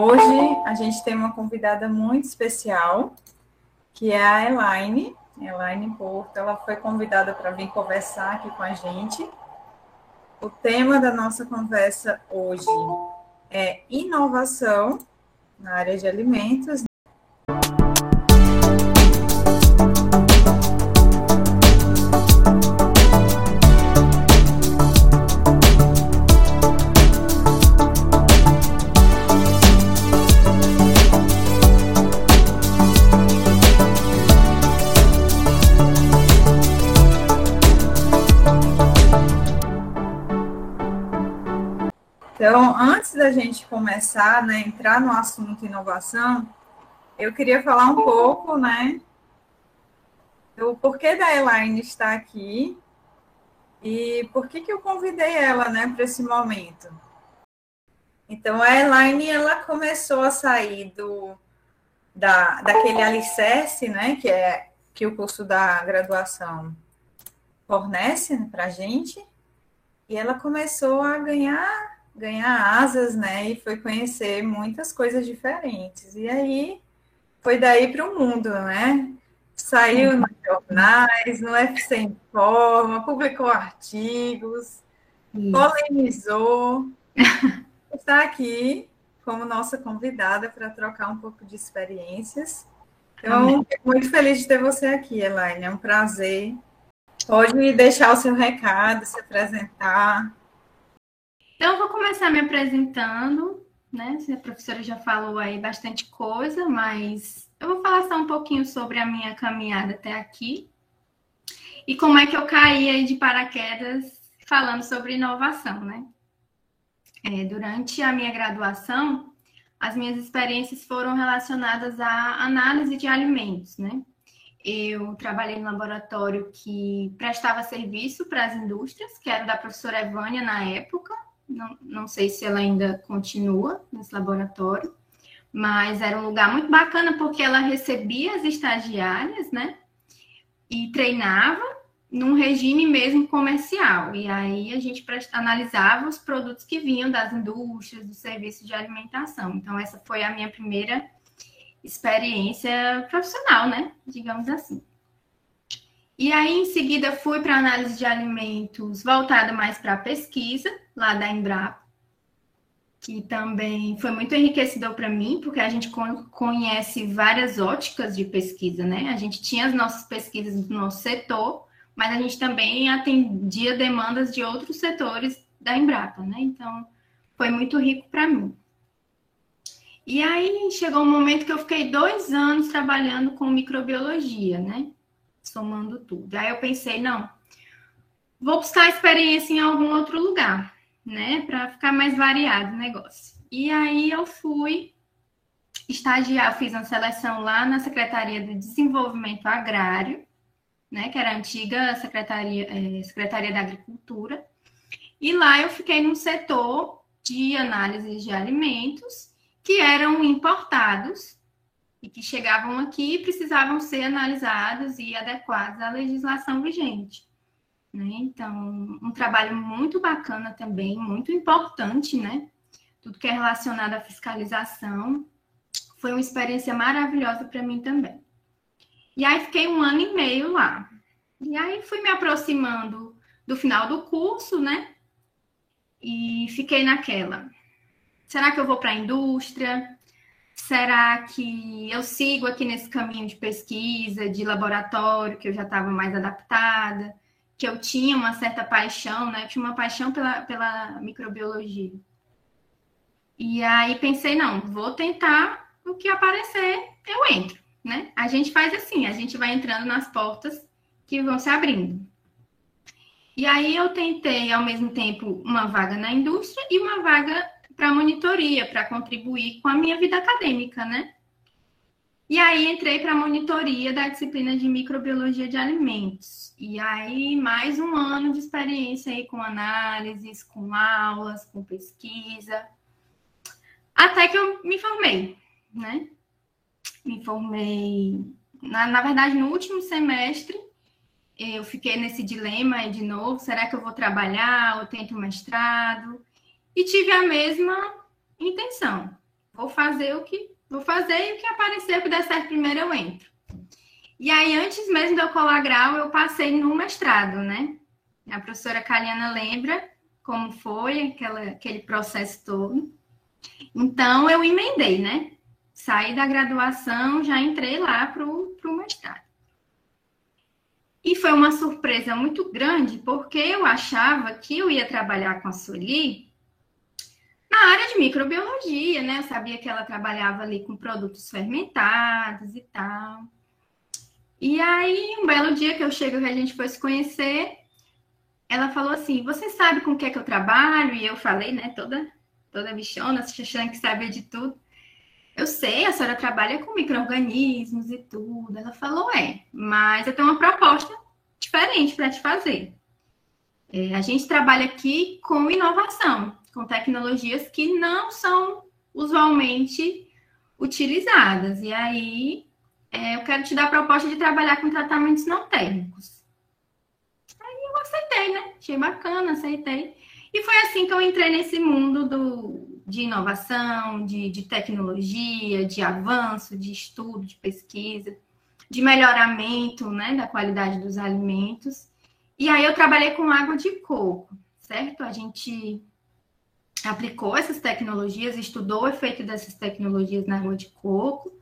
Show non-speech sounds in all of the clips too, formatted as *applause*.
Hoje a gente tem uma convidada muito especial, que é a Elaine, Elaine Porto. Ela foi convidada para vir conversar aqui com a gente. O tema da nossa conversa hoje é inovação na área de alimentos da gente começar, né, entrar no assunto inovação, eu queria falar um pouco, né, do porquê da Elaine estar aqui e por que que eu convidei ela, né, para esse momento. Então, a Elaine, ela começou a sair do, da, daquele alicerce, né, que é que o curso da graduação fornece para a gente, e ela começou a ganhar ganhar asas, né? E foi conhecer muitas coisas diferentes. E aí foi daí para o mundo, né? Saiu nos jornais, no FC Informa, publicou artigos, Isso. polemizou. Está *laughs* aqui como nossa convidada para trocar um pouco de experiências. Então, muito feliz de ter você aqui, Elaine. É um prazer. Pode deixar o seu recado, se apresentar. Então, eu vou começar me apresentando, né? A professora já falou aí bastante coisa, mas eu vou falar só um pouquinho sobre a minha caminhada até aqui e como é que eu caí aí de paraquedas falando sobre inovação, né? É, durante a minha graduação, as minhas experiências foram relacionadas à análise de alimentos, né? Eu trabalhei no laboratório que prestava serviço para as indústrias, que era da professora Evânia na época, não, não sei se ela ainda continua nesse laboratório, mas era um lugar muito bacana porque ela recebia as estagiárias, né? E treinava num regime mesmo comercial. E aí a gente analisava os produtos que vinham das indústrias, do serviço de alimentação. Então, essa foi a minha primeira experiência profissional, né? Digamos assim. E aí, em seguida, fui para análise de alimentos voltada mais para a pesquisa, lá da Embrapa, que também foi muito enriquecedor para mim, porque a gente conhece várias óticas de pesquisa, né? A gente tinha as nossas pesquisas do nosso setor, mas a gente também atendia demandas de outros setores da Embrapa, né? Então, foi muito rico para mim. E aí chegou um momento que eu fiquei dois anos trabalhando com microbiologia, né? Somando tudo. Aí eu pensei, não, vou buscar experiência em algum outro lugar, né, para ficar mais variado o negócio. E aí eu fui estagiar, fiz uma seleção lá na Secretaria de Desenvolvimento Agrário, né, que era a antiga Secretaria, é, Secretaria da Agricultura. E lá eu fiquei num setor de análise de alimentos que eram importados e que chegavam aqui e precisavam ser analisados e adequados à legislação vigente. Né? Então, um trabalho muito bacana também, muito importante, né? Tudo que é relacionado à fiscalização. Foi uma experiência maravilhosa para mim também. E aí fiquei um ano e meio lá. E aí fui me aproximando do final do curso, né? E fiquei naquela. Será que eu vou para a indústria? Será que eu sigo aqui nesse caminho de pesquisa, de laboratório, que eu já estava mais adaptada, que eu tinha uma certa paixão, né? Eu tinha uma paixão pela, pela microbiologia. E aí pensei, não, vou tentar o que aparecer, eu entro, né? A gente faz assim, a gente vai entrando nas portas que vão se abrindo. E aí eu tentei, ao mesmo tempo, uma vaga na indústria e uma vaga para monitoria, para contribuir com a minha vida acadêmica, né? E aí entrei para monitoria da disciplina de microbiologia de alimentos. E aí mais um ano de experiência aí com análises, com aulas, com pesquisa. Até que eu me formei, né? Me formei, na, na verdade, no último semestre, eu fiquei nesse dilema de novo, será que eu vou trabalhar ou tento mestrado? E tive a mesma intenção. Vou fazer o que vou fazer e o que aparecer, o que der certo primeiro eu entro. E aí, antes mesmo de eu colar grau, eu passei no mestrado, né? A professora Caliana lembra como foi aquela, aquele processo todo. Então, eu emendei, né? Saí da graduação, já entrei lá para o mestrado. E foi uma surpresa muito grande, porque eu achava que eu ia trabalhar com a Soli na área de microbiologia, né? Eu sabia que ela trabalhava ali com produtos fermentados e tal. E aí, um belo dia que eu chego, que a gente foi se conhecer, ela falou assim: Você sabe com o que é que eu trabalho? E eu falei, né, toda, toda bichona, achando que sabia de tudo. Eu sei, a senhora trabalha com micro-organismos e tudo. Ela falou, é, mas eu tenho uma proposta diferente para te fazer. É, a gente trabalha aqui com inovação, com tecnologias que não são usualmente utilizadas. E aí, é, eu quero te dar a proposta de trabalhar com tratamentos não térmicos eu aceitei, né? Achei bacana, aceitei. E foi assim que eu entrei nesse mundo do, de inovação, de, de tecnologia, de avanço, de estudo, de pesquisa, de melhoramento né, da qualidade dos alimentos. E aí eu trabalhei com água de coco, certo? A gente aplicou essas tecnologias, estudou o efeito dessas tecnologias na água de coco.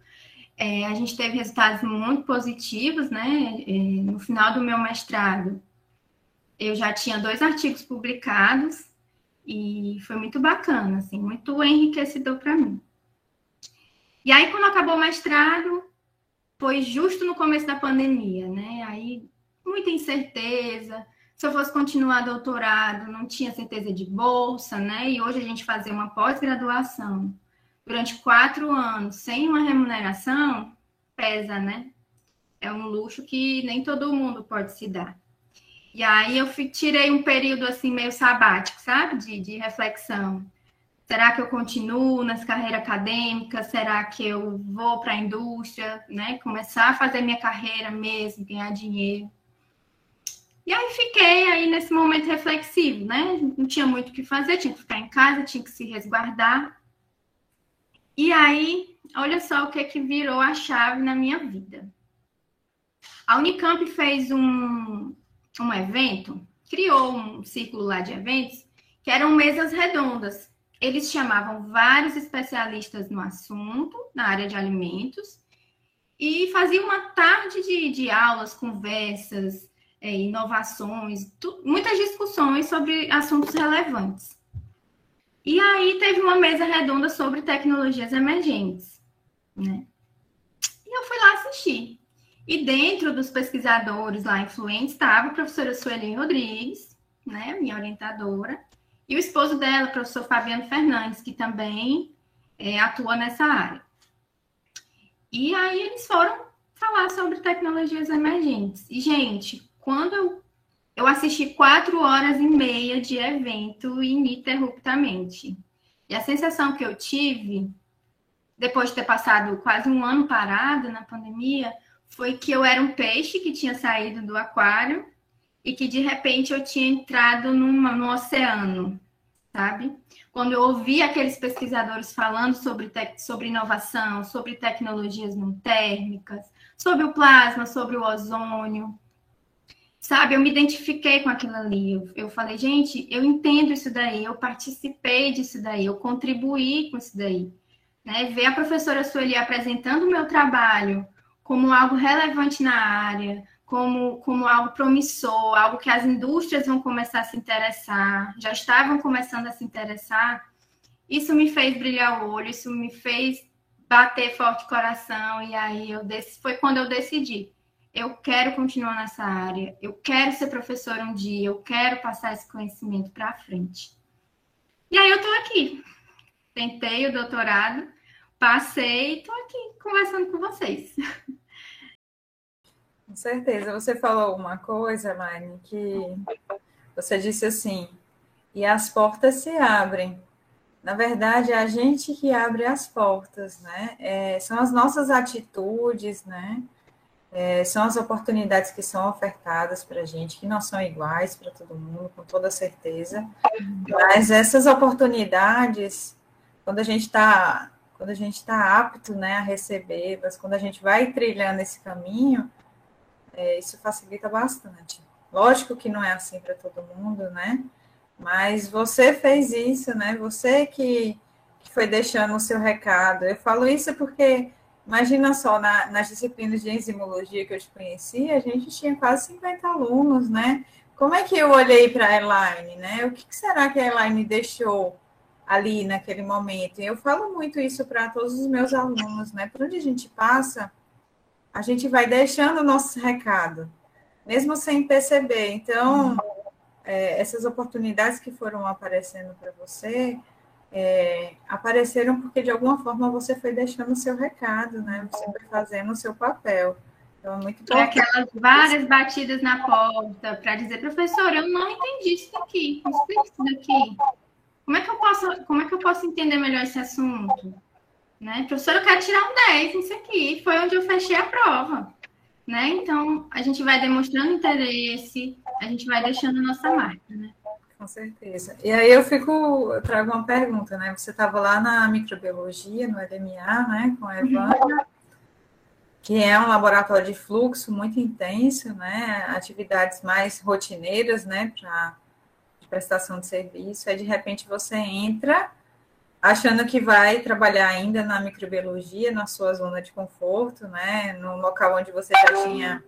É, a gente teve resultados muito positivos, né? É, no final do meu mestrado, eu já tinha dois artigos publicados e foi muito bacana, assim, muito enriquecedor para mim. E aí, quando acabou o mestrado, foi justo no começo da pandemia, né? Aí, muita incerteza. Se eu fosse continuar doutorado, não tinha certeza de bolsa, né? E hoje a gente fazer uma pós-graduação durante quatro anos sem uma remuneração pesa, né? É um luxo que nem todo mundo pode se dar. E aí eu tirei um período assim meio sabático, sabe? De, de reflexão. Será que eu continuo nessa carreira acadêmica? Será que eu vou para a indústria, né? Começar a fazer minha carreira mesmo, ganhar dinheiro. E aí fiquei aí nesse momento reflexivo, né? Não tinha muito o que fazer, tinha que ficar em casa, tinha que se resguardar. E aí, olha só o que que virou a chave na minha vida. A Unicamp fez um, um evento, criou um círculo lá de eventos, que eram mesas redondas. Eles chamavam vários especialistas no assunto, na área de alimentos, e faziam uma tarde de, de aulas, conversas, é, inovações, tu, muitas discussões sobre assuntos relevantes. E aí teve uma mesa redonda sobre tecnologias emergentes, né? E eu fui lá assistir. E dentro dos pesquisadores lá influentes estava a professora Sueli Rodrigues, né, minha orientadora, e o esposo dela, o professor Fabiano Fernandes, que também é, atua nessa área. E aí eles foram falar sobre tecnologias emergentes. E, gente, quando eu, eu assisti quatro horas e meia de evento ininterruptamente, e a sensação que eu tive, depois de ter passado quase um ano parada na pandemia, foi que eu era um peixe que tinha saído do aquário e que de repente eu tinha entrado numa, no oceano, sabe? Quando eu ouvi aqueles pesquisadores falando sobre, sobre inovação, sobre tecnologias não térmicas, sobre o plasma, sobre o ozônio, sabe? Eu me identifiquei com aquilo ali. Eu, eu falei, gente, eu entendo isso daí, eu participei disso daí, eu contribuí com isso daí. Né? Ver a professora Sueli apresentando o meu trabalho como algo relevante na área, como, como algo promissor, algo que as indústrias vão começar a se interessar, já estavam começando a se interessar, isso me fez brilhar o olho, isso me fez bater forte coração, e aí eu foi quando eu decidi. Eu quero continuar nessa área, eu quero ser professora um dia, eu quero passar esse conhecimento para frente. E aí eu estou aqui. Tentei o doutorado, passei e estou aqui conversando com vocês. Com certeza. Você falou uma coisa, Mari, que você disse assim, e as portas se abrem. Na verdade, é a gente que abre as portas, né? É, são as nossas atitudes, né? É, são as oportunidades que são ofertadas para a gente, que não são iguais para todo mundo, com toda certeza. Mas essas oportunidades, quando a gente está quando a gente está apto né, a receber, mas quando a gente vai trilhando esse caminho, é, isso facilita bastante. Lógico que não é assim para todo mundo, né? Mas você fez isso, né? Você que, que foi deixando o seu recado. Eu falo isso porque, imagina só, na, nas disciplinas de enzimologia que eu te conheci, a gente tinha quase 50 alunos, né? Como é que eu olhei para a Elaine, né? O que, que será que a Elaine deixou ali naquele momento? Eu falo muito isso para todos os meus alunos, né? Por onde a gente passa, a gente vai deixando o nosso recado, mesmo sem perceber. Então, é, essas oportunidades que foram aparecendo para você, é, apareceram porque de alguma forma você foi deixando o seu recado, né? Você foi fazendo o seu papel. Então, é muito importante. aquelas várias batidas na porta para dizer, professor, eu não entendi isso daqui, explica isso daqui. Como é que eu posso, como é que eu posso entender melhor esse assunto? Né? Professor, eu quero tirar um 10 nisso aqui. Foi onde eu fechei a prova. Né? Então, a gente vai demonstrando interesse, a gente vai deixando a nossa marca, né? Com certeza. E aí eu fico, eu trago uma pergunta, né? Você estava lá na microbiologia, no LMA, né, com a uhum. que é um laboratório de fluxo muito intenso, né? Atividades mais rotineiras, né, para prestação de serviço. Aí de repente você entra achando que vai trabalhar ainda na microbiologia, na sua zona de conforto, né? No local onde você já tinha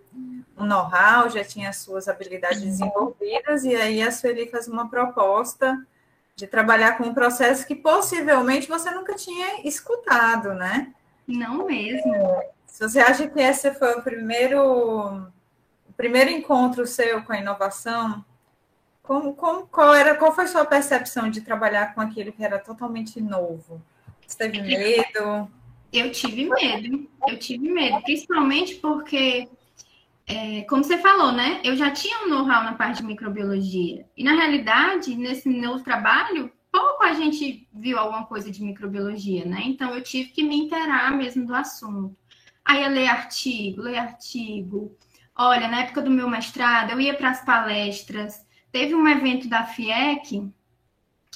um know-how, já tinha suas habilidades desenvolvidas, e aí a Sueli faz uma proposta de trabalhar com um processo que possivelmente você nunca tinha escutado, né? Não mesmo. Se você acha que esse foi o primeiro, o primeiro encontro seu com a inovação, como, como, qual, era, qual foi a sua percepção de trabalhar com aquilo que era totalmente novo? Você teve medo? Eu tive medo, eu tive medo, principalmente porque, é, como você falou, né? Eu já tinha um know-how na parte de microbiologia. E, na realidade, nesse novo trabalho, pouco a gente viu alguma coisa de microbiologia, né? Então, eu tive que me inteirar mesmo do assunto. Aí, eu ler artigo, ler artigo. Olha, na época do meu mestrado, eu ia para as palestras, teve um evento da FIEC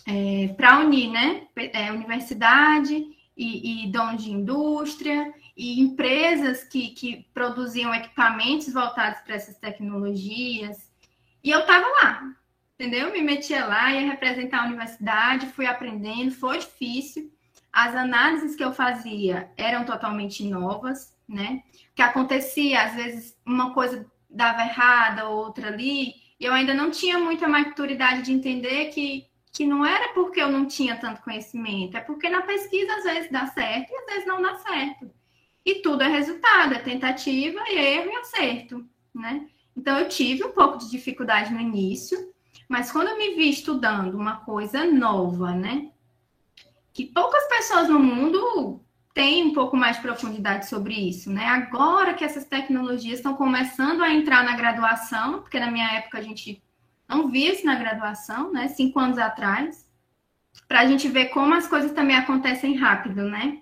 é, para unir, né? É, universidade e, e de indústria e empresas que, que produziam equipamentos voltados para essas tecnologias. E eu estava lá, entendeu? Me metia lá, ia representar a universidade, fui aprendendo, foi difícil. As análises que eu fazia eram totalmente novas, né? O que acontecia, às vezes, uma coisa dava errada, outra ali, eu ainda não tinha muita maturidade de entender que, que não era porque eu não tinha tanto conhecimento, é porque na pesquisa às vezes dá certo e às vezes não dá certo. E tudo é resultado, é tentativa, erro e acerto, né? Então eu tive um pouco de dificuldade no início, mas quando eu me vi estudando uma coisa nova, né? Que poucas pessoas no mundo tem um pouco mais de profundidade sobre isso, né? Agora que essas tecnologias estão começando a entrar na graduação, porque na minha época a gente não via isso na graduação, né? Cinco anos atrás, para a gente ver como as coisas também acontecem rápido, né?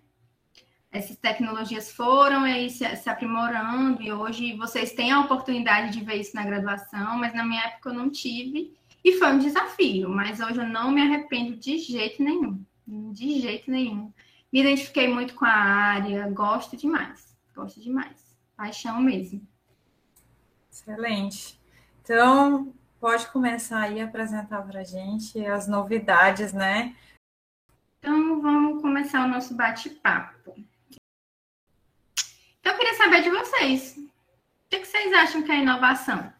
Essas tecnologias foram aí se, se aprimorando e hoje vocês têm a oportunidade de ver isso na graduação, mas na minha época eu não tive e foi um desafio, mas hoje eu não me arrependo de jeito nenhum, de jeito nenhum. Me identifiquei muito com a área, gosto demais, gosto demais. Paixão mesmo. Excelente. Então, pode começar aí a apresentar para a gente as novidades, né? Então, vamos começar o nosso bate-papo. Então, eu queria saber de vocês. O que vocês acham que é inovação?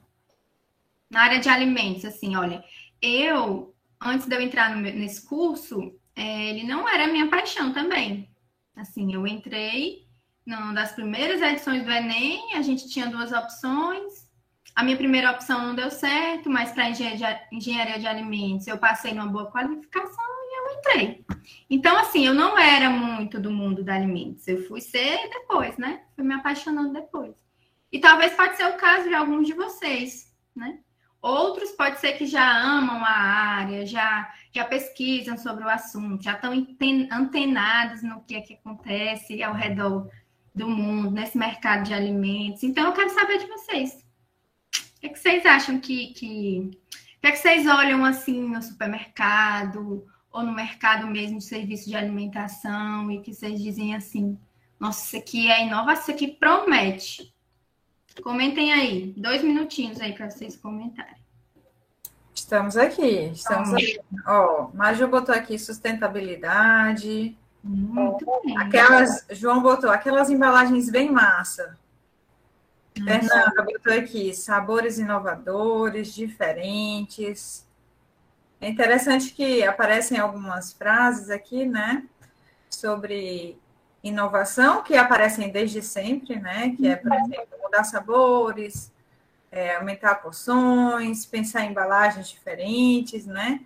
Na área de alimentos, assim, olha, eu, antes de eu entrar nesse curso, é, ele não era minha paixão também. Assim, eu entrei numa das primeiras edições do Enem, a gente tinha duas opções. A minha primeira opção não deu certo, mas para engenharia de alimentos eu passei numa boa qualificação e eu entrei. Então, assim, eu não era muito do mundo da alimentos. Eu fui ser depois, né? Fui me apaixonando depois. E talvez pode ser o caso de alguns de vocês, né? Outros pode ser que já amam a área, já, já pesquisam sobre o assunto, já estão antenados no que é que acontece ao redor do mundo, nesse mercado de alimentos. Então, eu quero saber de vocês. O que, é que vocês acham que, que... O que, é que vocês olham assim no supermercado ou no mercado mesmo de serviço de alimentação e que vocês dizem assim, nossa, isso aqui é inovação, isso aqui promete. Comentem aí, dois minutinhos aí para vocês comentarem. Estamos aqui, estamos aqui. Ó, Maju botou aqui sustentabilidade. Muito bem. Aquelas, João botou aquelas embalagens bem massa. Fernanda botou aqui sabores inovadores, diferentes. É interessante que aparecem algumas frases aqui, né, sobre inovação que aparecem desde sempre, né, que é, por uhum. exemplo, mudar sabores, é, aumentar porções, pensar em embalagens diferentes, né?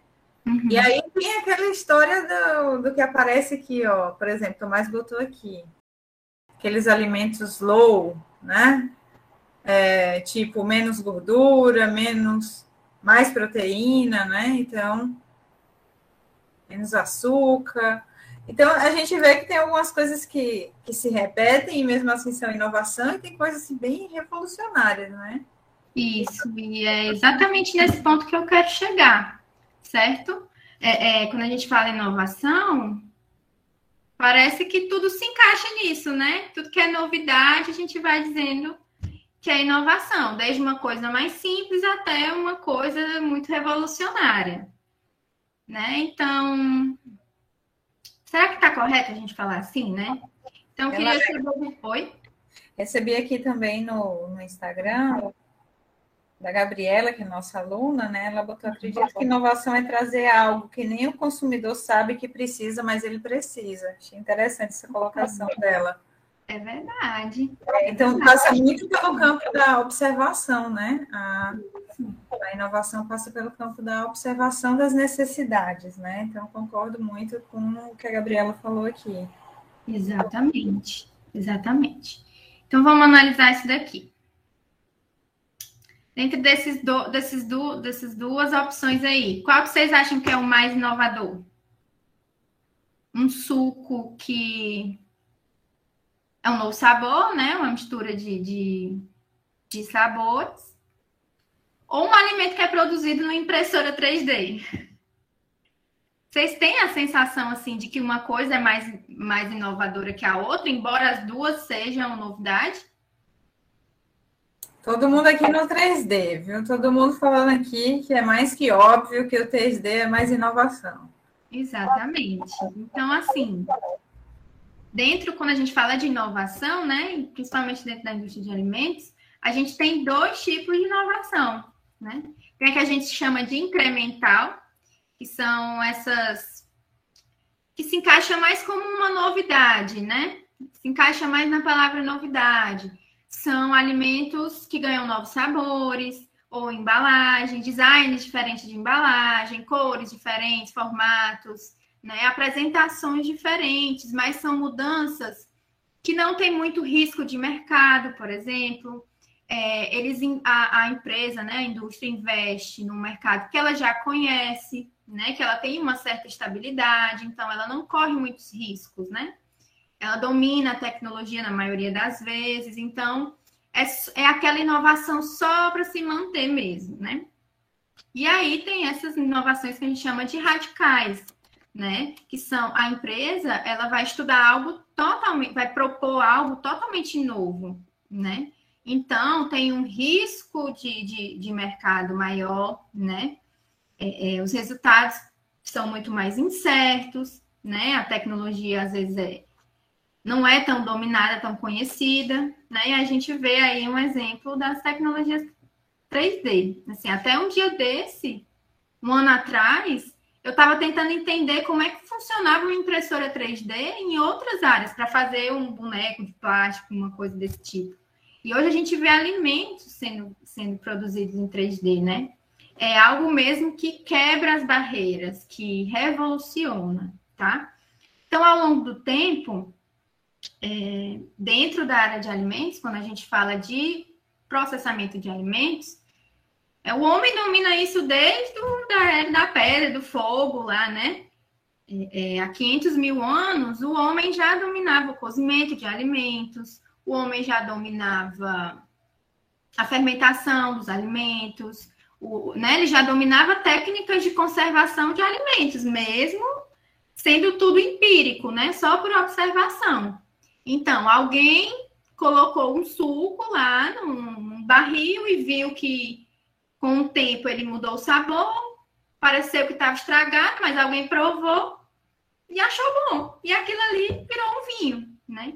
Uhum. E aí tem aquela história do, do que aparece aqui, ó, por exemplo, Tomás botou aqui, aqueles alimentos low, né? É, tipo, menos gordura, menos, mais proteína, né? Então, menos açúcar. Então, a gente vê que tem algumas coisas que, que se repetem e mesmo assim são inovação, e tem coisas assim, bem revolucionárias, né? Isso, e é exatamente nesse ponto que eu quero chegar, certo? É, é, quando a gente fala inovação, parece que tudo se encaixa nisso, né? Tudo que é novidade, a gente vai dizendo que é inovação, desde uma coisa mais simples até uma coisa muito revolucionária, né? Então, será que está correto a gente falar assim, né? Então, queria saber... Oi? Recebi aqui também no, no Instagram da Gabriela, que é nossa aluna, né? Ela botou, acredito que inovação é trazer algo que nem o consumidor sabe que precisa, mas ele precisa. Achei interessante essa colocação dela. É verdade. É, então, passa muito pelo campo da observação, né? A, a, inovação passa pelo campo da observação das necessidades, né? Então, concordo muito com o que a Gabriela falou aqui. Exatamente, exatamente. Então, vamos analisar isso daqui. Dentro desses, do, desses, do, dessas duas opções aí, qual vocês acham que é o mais inovador? Um suco que é um novo sabor, né? Uma mistura de, de, de sabores. Ou um alimento que é produzido numa impressora 3D. Vocês têm a sensação assim de que uma coisa é mais, mais inovadora que a outra, embora as duas sejam novidade? Todo mundo aqui no 3D, viu? Todo mundo falando aqui que é mais que óbvio que o 3D é mais inovação. Exatamente. Então, assim, dentro, quando a gente fala de inovação, né, principalmente dentro da indústria de alimentos, a gente tem dois tipos de inovação, né? Tem a que a gente chama de incremental, que são essas que se encaixa mais como uma novidade, né? Se encaixa mais na palavra novidade são alimentos que ganham novos sabores ou embalagem, design diferente de embalagem, cores diferentes, formatos, né? apresentações diferentes, mas são mudanças que não tem muito risco de mercado, por exemplo. É, eles a, a, empresa, né, a indústria investe no mercado que ela já conhece, né, que ela tem uma certa estabilidade, então ela não corre muitos riscos, né? ela domina a tecnologia na maioria das vezes, então é, é aquela inovação só para se manter mesmo, né? E aí tem essas inovações que a gente chama de radicais, né? Que são a empresa, ela vai estudar algo totalmente, vai propor algo totalmente novo, né? Então tem um risco de, de, de mercado maior, né? É, é, os resultados são muito mais incertos, né? A tecnologia às vezes é, não é tão dominada, tão conhecida, né? E a gente vê aí um exemplo das tecnologias 3D. Assim, até um dia desse, um ano atrás, eu estava tentando entender como é que funcionava uma impressora 3D em outras áreas, para fazer um boneco de plástico, uma coisa desse tipo. E hoje a gente vê alimentos sendo, sendo produzidos em 3D, né? É algo mesmo que quebra as barreiras, que revoluciona, tá? Então, ao longo do tempo, é, dentro da área de alimentos, quando a gente fala de processamento de alimentos, o homem domina isso desde o, da era da pedra, do fogo lá, né? É, é, há 500 mil anos, o homem já dominava o cozimento de alimentos, o homem já dominava a fermentação dos alimentos, o né, ele já dominava técnicas de conservação de alimentos, mesmo sendo tudo empírico, né, só por observação. Então, alguém colocou um suco lá num barril e viu que com o tempo ele mudou o sabor, pareceu que estava estragado, mas alguém provou e achou bom. E aquilo ali virou um vinho, né?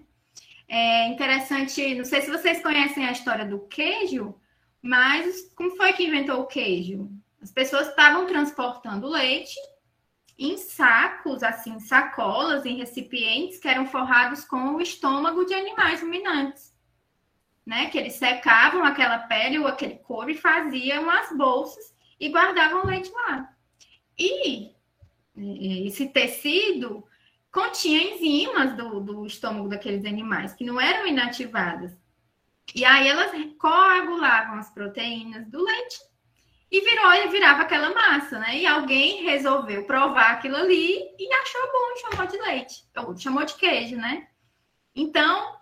É interessante, não sei se vocês conhecem a história do queijo, mas como foi que inventou o queijo? As pessoas estavam transportando leite em sacos, assim, sacolas, em recipientes que eram forrados com o estômago de animais ruminantes. Né? Que eles secavam aquela pele ou aquele couro e faziam as bolsas e guardavam leite lá. E esse tecido continha enzimas do, do estômago daqueles animais que não eram inativadas. E aí elas coagulavam as proteínas do leite e virou virava aquela massa, né? E alguém resolveu provar aquilo ali e achou bom, chamou de leite, ou chamou de queijo, né? Então,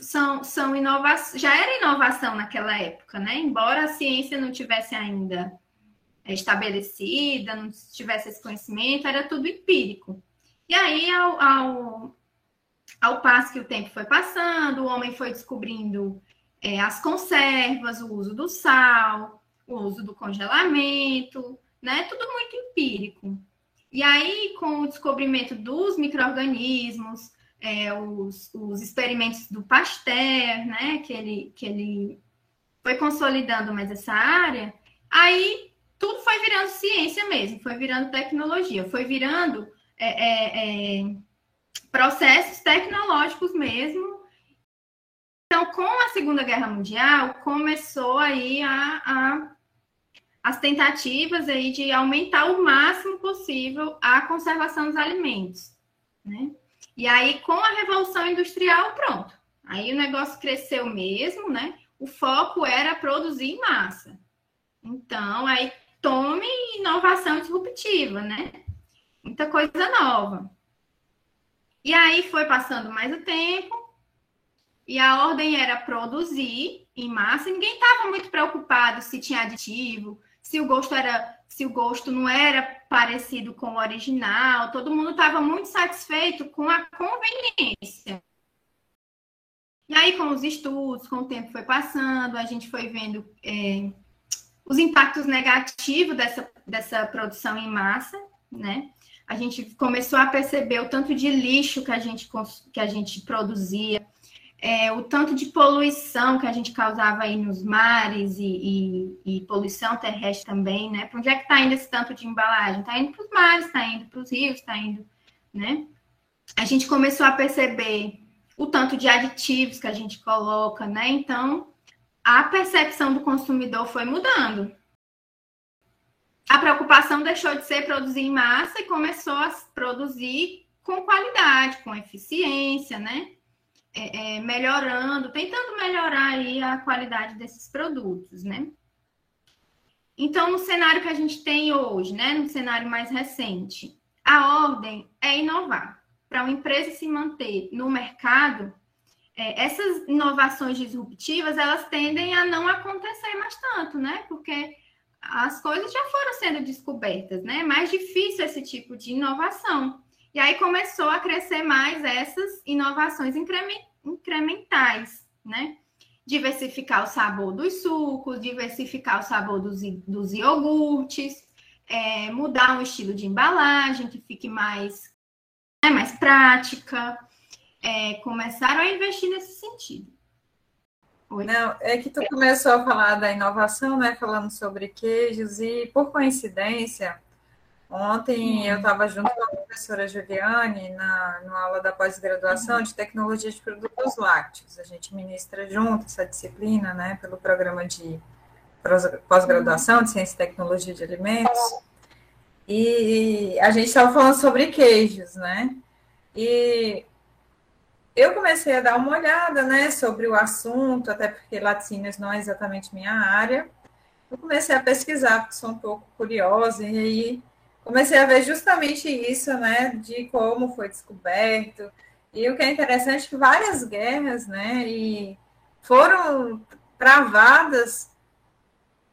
são, são inovações, já era inovação naquela época, né? Embora a ciência não tivesse ainda estabelecida, não tivesse esse conhecimento, era tudo empírico. E aí, ao, ao, ao passo que o tempo foi passando, o homem foi descobrindo é, as conservas, o uso do sal, o uso do congelamento, né? Tudo muito empírico. E aí, com o descobrimento dos micro-organismos, é, os, os, experimentos do Pasteur, né? Que ele, que ele foi consolidando mais essa área, aí tudo foi virando ciência mesmo, foi virando tecnologia, foi virando é, é, é processos tecnológicos mesmo. Então, com a Segunda Guerra Mundial, começou aí a, a as tentativas aí de aumentar o máximo possível a conservação dos alimentos, né? E aí, com a Revolução Industrial, pronto. Aí o negócio cresceu mesmo, né? O foco era produzir em massa. Então, aí tome inovação disruptiva, né? Muita coisa nova. E aí foi passando mais o tempo, e a ordem era produzir em massa, e ninguém estava muito preocupado se tinha aditivo, se o gosto era, se o gosto não era parecido com o original, todo mundo estava muito satisfeito com a conveniência. E aí, com os estudos, com o tempo foi passando, a gente foi vendo é, os impactos negativos dessa, dessa produção em massa, né? A gente começou a perceber o tanto de lixo que a gente, que a gente produzia, é, o tanto de poluição que a gente causava aí nos mares e, e, e poluição terrestre também, né? Para onde é que está indo esse tanto de embalagem? Está indo para os mares, está indo para os rios, está indo, né? A gente começou a perceber o tanto de aditivos que a gente coloca, né? Então, a percepção do consumidor foi mudando. A preocupação deixou de ser produzir em massa e começou a produzir com qualidade, com eficiência, né? É, é, melhorando, tentando melhorar aí a qualidade desses produtos, né? Então, no cenário que a gente tem hoje, né, no cenário mais recente, a ordem é inovar. Para uma empresa se manter no mercado, é, essas inovações disruptivas, elas tendem a não acontecer mais tanto, né? Porque as coisas já foram sendo descobertas, né? É mais difícil esse tipo de inovação. E aí começou a crescer mais essas inovações incrementais, né? Diversificar o sabor dos sucos, diversificar o sabor dos, dos iogurtes, é, mudar o estilo de embalagem que fique mais, né, mais prática. É, começaram a investir nesse sentido. Oi? Não, é que tu começou a falar da inovação, né? Falando sobre queijos, e por coincidência, Ontem eu estava junto com a professora Juliane na, na aula da pós-graduação de tecnologia de produtos lácteos. A gente ministra junto essa disciplina, né, pelo programa de pós-graduação de ciência e tecnologia de alimentos. E a gente estava falando sobre queijos, né? E eu comecei a dar uma olhada, né, sobre o assunto, até porque laticínios não é exatamente minha área. Eu comecei a pesquisar, porque sou um pouco curiosa, e aí comecei a ver justamente isso, né, de como foi descoberto. E o que é interessante é que várias guerras, né, e foram travadas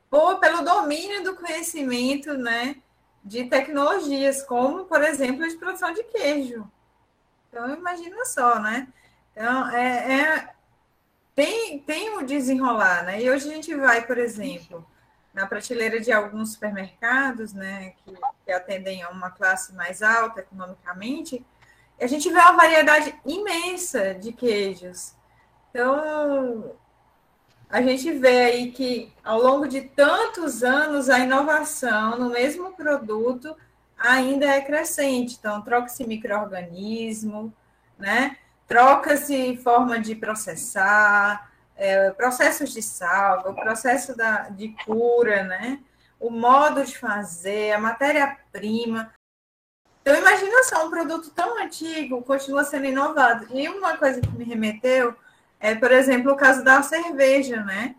ou pelo domínio do conhecimento, né, de tecnologias, como, por exemplo, de produção de queijo. Então, imagina só, né? Então, é, é tem, tem o desenrolar, né? E hoje a gente vai, por exemplo, na prateleira de alguns supermercados, né, que, que atendem a uma classe mais alta economicamente, a gente vê uma variedade imensa de queijos. Então, a gente vê aí que ao longo de tantos anos a inovação no mesmo produto ainda é crescente. Então, troca-se microorganismo, né? Troca-se forma de processar, é, processos de salva, o processo da, de cura, né? O modo de fazer, a matéria-prima. Então, imagina só, um produto tão antigo continua sendo inovado. E uma coisa que me remeteu é, por exemplo, o caso da cerveja, né?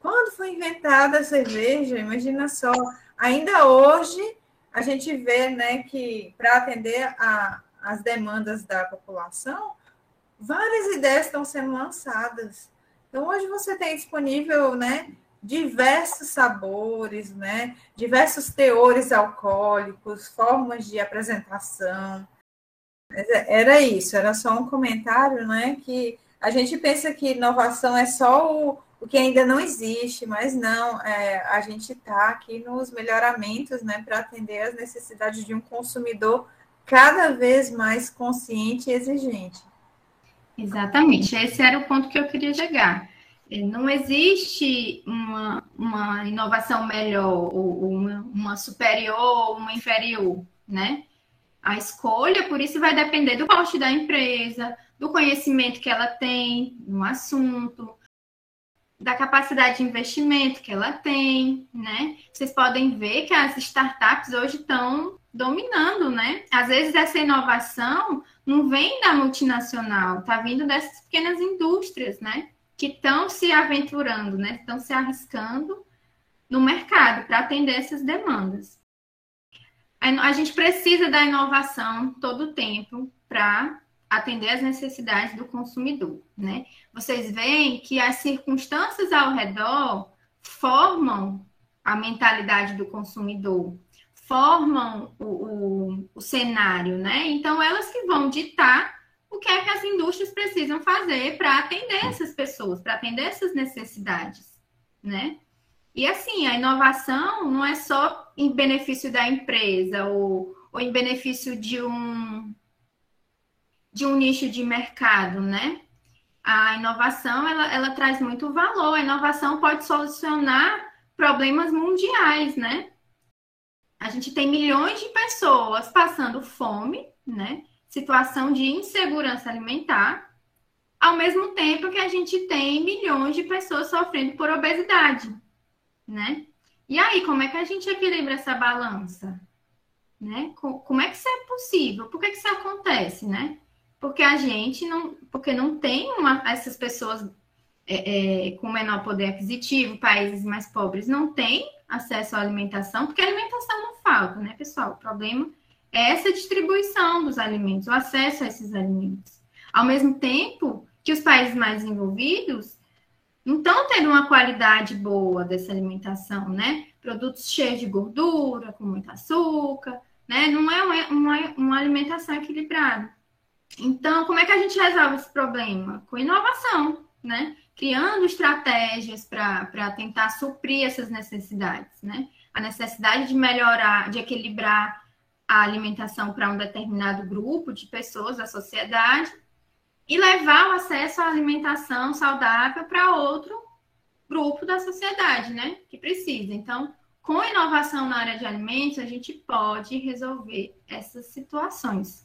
Quando foi inventada a cerveja, imagina só, ainda hoje a gente vê né, que para atender a, as demandas da população, várias ideias estão sendo lançadas. Então, hoje você tem disponível né, diversos sabores, né, diversos teores alcoólicos, formas de apresentação. É, era isso, era só um comentário né, que a gente pensa que inovação é só o, o que ainda não existe, mas não, é, a gente está aqui nos melhoramentos né, para atender as necessidades de um consumidor cada vez mais consciente e exigente. Exatamente, esse era o ponto que eu queria chegar. É, não existe uma, uma inovação melhor, ou uma, uma superior ou uma inferior, né? A escolha, por isso, vai depender do poste da empresa, do conhecimento que ela tem no assunto, da capacidade de investimento que ela tem, né? Vocês podem ver que as startups hoje estão dominando, né? Às vezes essa inovação não vem da multinacional, tá vindo dessas pequenas indústrias, né? Que estão se aventurando, né? Estão se arriscando no mercado para atender essas demandas. A gente precisa da inovação todo o tempo para atender às necessidades do consumidor, né? Vocês veem que as circunstâncias ao redor formam a mentalidade do consumidor, formam o, o, o cenário, né? Então, elas que vão ditar o que é que as indústrias precisam fazer para atender essas pessoas, para atender essas necessidades, né? E assim, a inovação não é só em benefício da empresa ou, ou em benefício de um de um nicho de mercado, né? A inovação, ela, ela traz muito valor. A inovação pode solucionar problemas mundiais, né? A gente tem milhões de pessoas passando fome, né? Situação de insegurança alimentar, ao mesmo tempo que a gente tem milhões de pessoas sofrendo por obesidade, né? E aí, como é que a gente equilibra essa balança? Né? Como é que isso é possível? Por que, que isso acontece, né? porque a gente não, porque não tem uma, essas pessoas é, é, com menor poder aquisitivo, países mais pobres, não têm acesso à alimentação, porque a alimentação não falta, né, pessoal? O problema é essa distribuição dos alimentos, o acesso a esses alimentos. Ao mesmo tempo que os países mais envolvidos não estão tendo uma qualidade boa dessa alimentação, né? Produtos cheios de gordura, com muito açúcar, né? Não é uma, uma, uma alimentação equilibrada. Então, como é que a gente resolve esse problema? Com inovação, né? Criando estratégias para tentar suprir essas necessidades, né? A necessidade de melhorar, de equilibrar a alimentação para um determinado grupo de pessoas da sociedade e levar o acesso à alimentação saudável para outro grupo da sociedade, né? Que precisa. Então, com inovação na área de alimentos, a gente pode resolver essas situações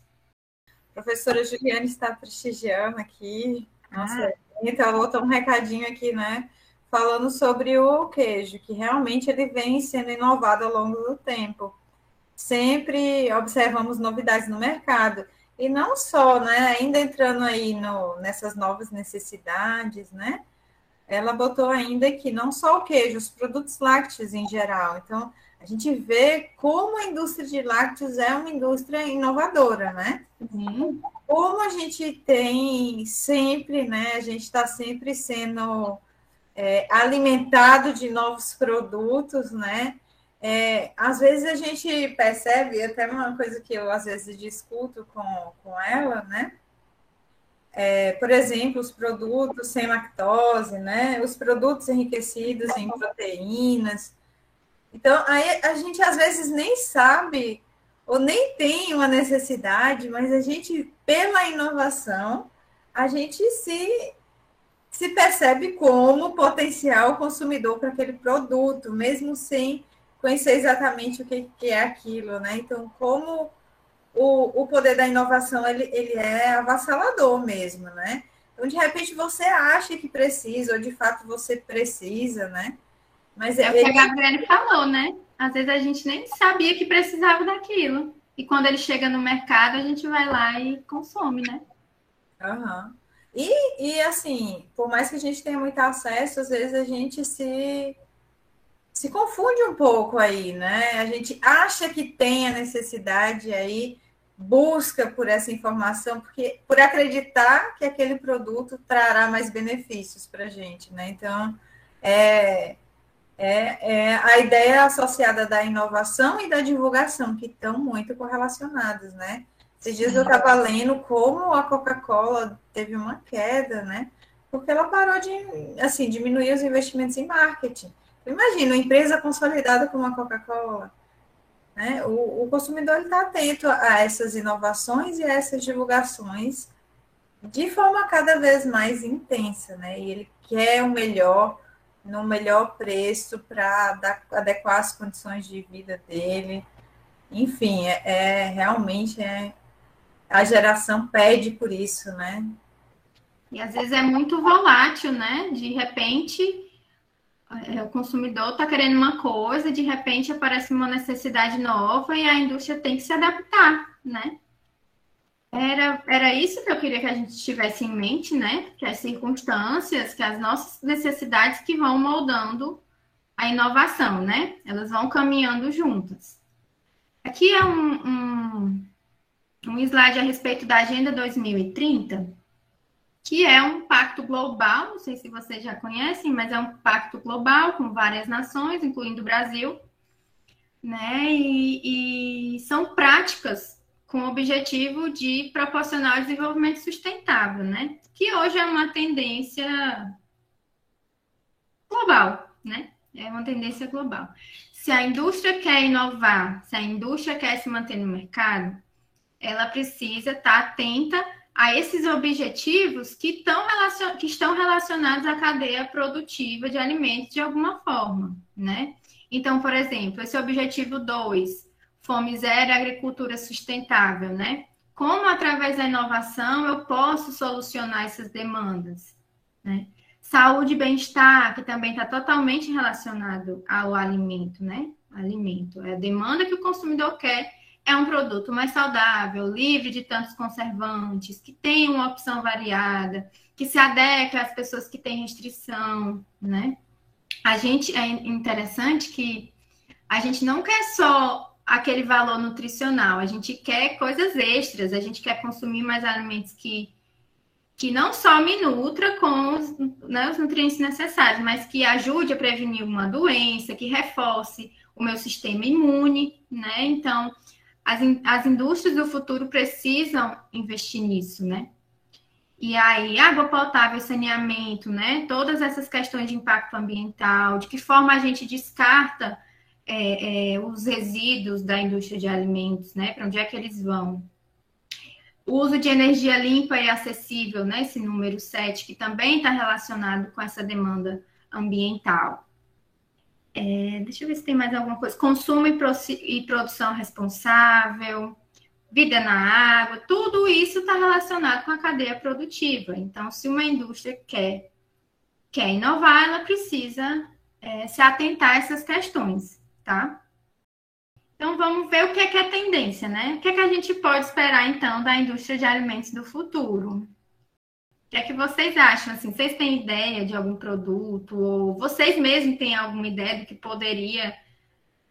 professora Juliane está prestigiando aqui. Nossa, ah. Então, vou botar um recadinho aqui, né? Falando sobre o queijo, que realmente ele vem sendo inovado ao longo do tempo. Sempre observamos novidades no mercado. E não só, né? Ainda entrando aí no, nessas novas necessidades, né? Ela botou ainda que não só o queijo, os produtos lácteos em geral. Então, a gente vê como a indústria de lácteos é uma indústria inovadora, né? Uhum. Como a gente tem sempre, né? A gente está sempre sendo é, alimentado de novos produtos, né? É, às vezes a gente percebe, até uma coisa que eu às vezes discuto com, com ela, né? É, por exemplo, os produtos sem lactose, né? Os produtos enriquecidos em proteínas. Então, aí a gente às vezes nem sabe ou nem tem uma necessidade, mas a gente, pela inovação, a gente se se percebe como potencial consumidor para aquele produto, mesmo sem conhecer exatamente o que, que é aquilo, né? Então, como o, o poder da inovação ele, ele é avassalador mesmo, né? Então, de repente, você acha que precisa, ou de fato você precisa, né? Mas é ele... o que a Gabriele falou, né? Às vezes a gente nem sabia que precisava daquilo. E quando ele chega no mercado, a gente vai lá e consome, né? Uhum. E, e assim, por mais que a gente tenha muito acesso, às vezes a gente se, se confunde um pouco aí, né? A gente acha que tem a necessidade aí, busca por essa informação, porque por acreditar que aquele produto trará mais benefícios para a gente, né? Então, é, é, é a ideia associada da inovação e da divulgação, que estão muito correlacionadas, né? Esses dias eu estava lendo como a Coca-Cola teve uma queda, né? Porque ela parou de, assim, diminuir os investimentos em marketing. Imagina, uma empresa consolidada como a Coca-Cola, né? O, o consumidor está atento a essas inovações e a essas divulgações de forma cada vez mais intensa, né? E ele quer o melhor, no melhor preço para adequar as condições de vida dele. Enfim, é, é realmente é, a geração pede por isso, né? E às vezes é muito volátil, né? De repente, é, o consumidor está querendo uma coisa, de repente aparece uma necessidade nova e a indústria tem que se adaptar, né? Era, era isso que eu queria que a gente tivesse em mente, né? Que as circunstâncias, que as nossas necessidades que vão moldando a inovação, né? Elas vão caminhando juntas. Aqui é um, um um slide a respeito da Agenda 2030, que é um pacto global, não sei se vocês já conhecem, mas é um pacto global com várias nações, incluindo o Brasil, né? E, e são práticas com o objetivo de proporcionar o desenvolvimento sustentável, né? Que hoje é uma tendência global, né? É uma tendência global. Se a indústria quer inovar, se a indústria quer se manter no mercado, ela precisa estar tá atenta a esses objetivos que, estão relacion... que estão relacionados à cadeia produtiva de alimentos de alguma forma, né? Então, por exemplo, esse objetivo 2, fome zero e agricultura sustentável, né? Como através da inovação eu posso solucionar essas demandas, né? Saúde e bem-estar, que também está totalmente relacionado ao alimento, né? Alimento é a demanda que o consumidor quer é um produto mais saudável, livre de tantos conservantes, que tem uma opção variada, que se adequa às pessoas que têm restrição, né? A gente é interessante que a gente não quer só aquele valor nutricional, a gente quer coisas extras, a gente quer consumir mais alimentos que que não só me nutra com os, né, os nutrientes necessários, mas que ajude a prevenir uma doença, que reforce o meu sistema imune, né? Então, as, as indústrias do futuro precisam investir nisso, né? E aí, água potável, saneamento, né? Todas essas questões de impacto ambiental, de que forma a gente descarta é, é, os resíduos da indústria de alimentos, né? Para onde é que eles vão? O uso de energia limpa e acessível, né? Esse número 7, que também está relacionado com essa demanda ambiental. É, deixa eu ver se tem mais alguma coisa. Consumo e, e produção responsável, vida na água, tudo isso está relacionado com a cadeia produtiva. Então, se uma indústria quer, quer inovar, ela precisa é, se atentar a essas questões, tá? Então, vamos ver o que é, que é tendência, né? O que, é que a gente pode esperar, então, da indústria de alimentos do futuro? O que é que vocês acham? Assim, vocês têm ideia de algum produto? Ou vocês mesmos têm alguma ideia do que poderia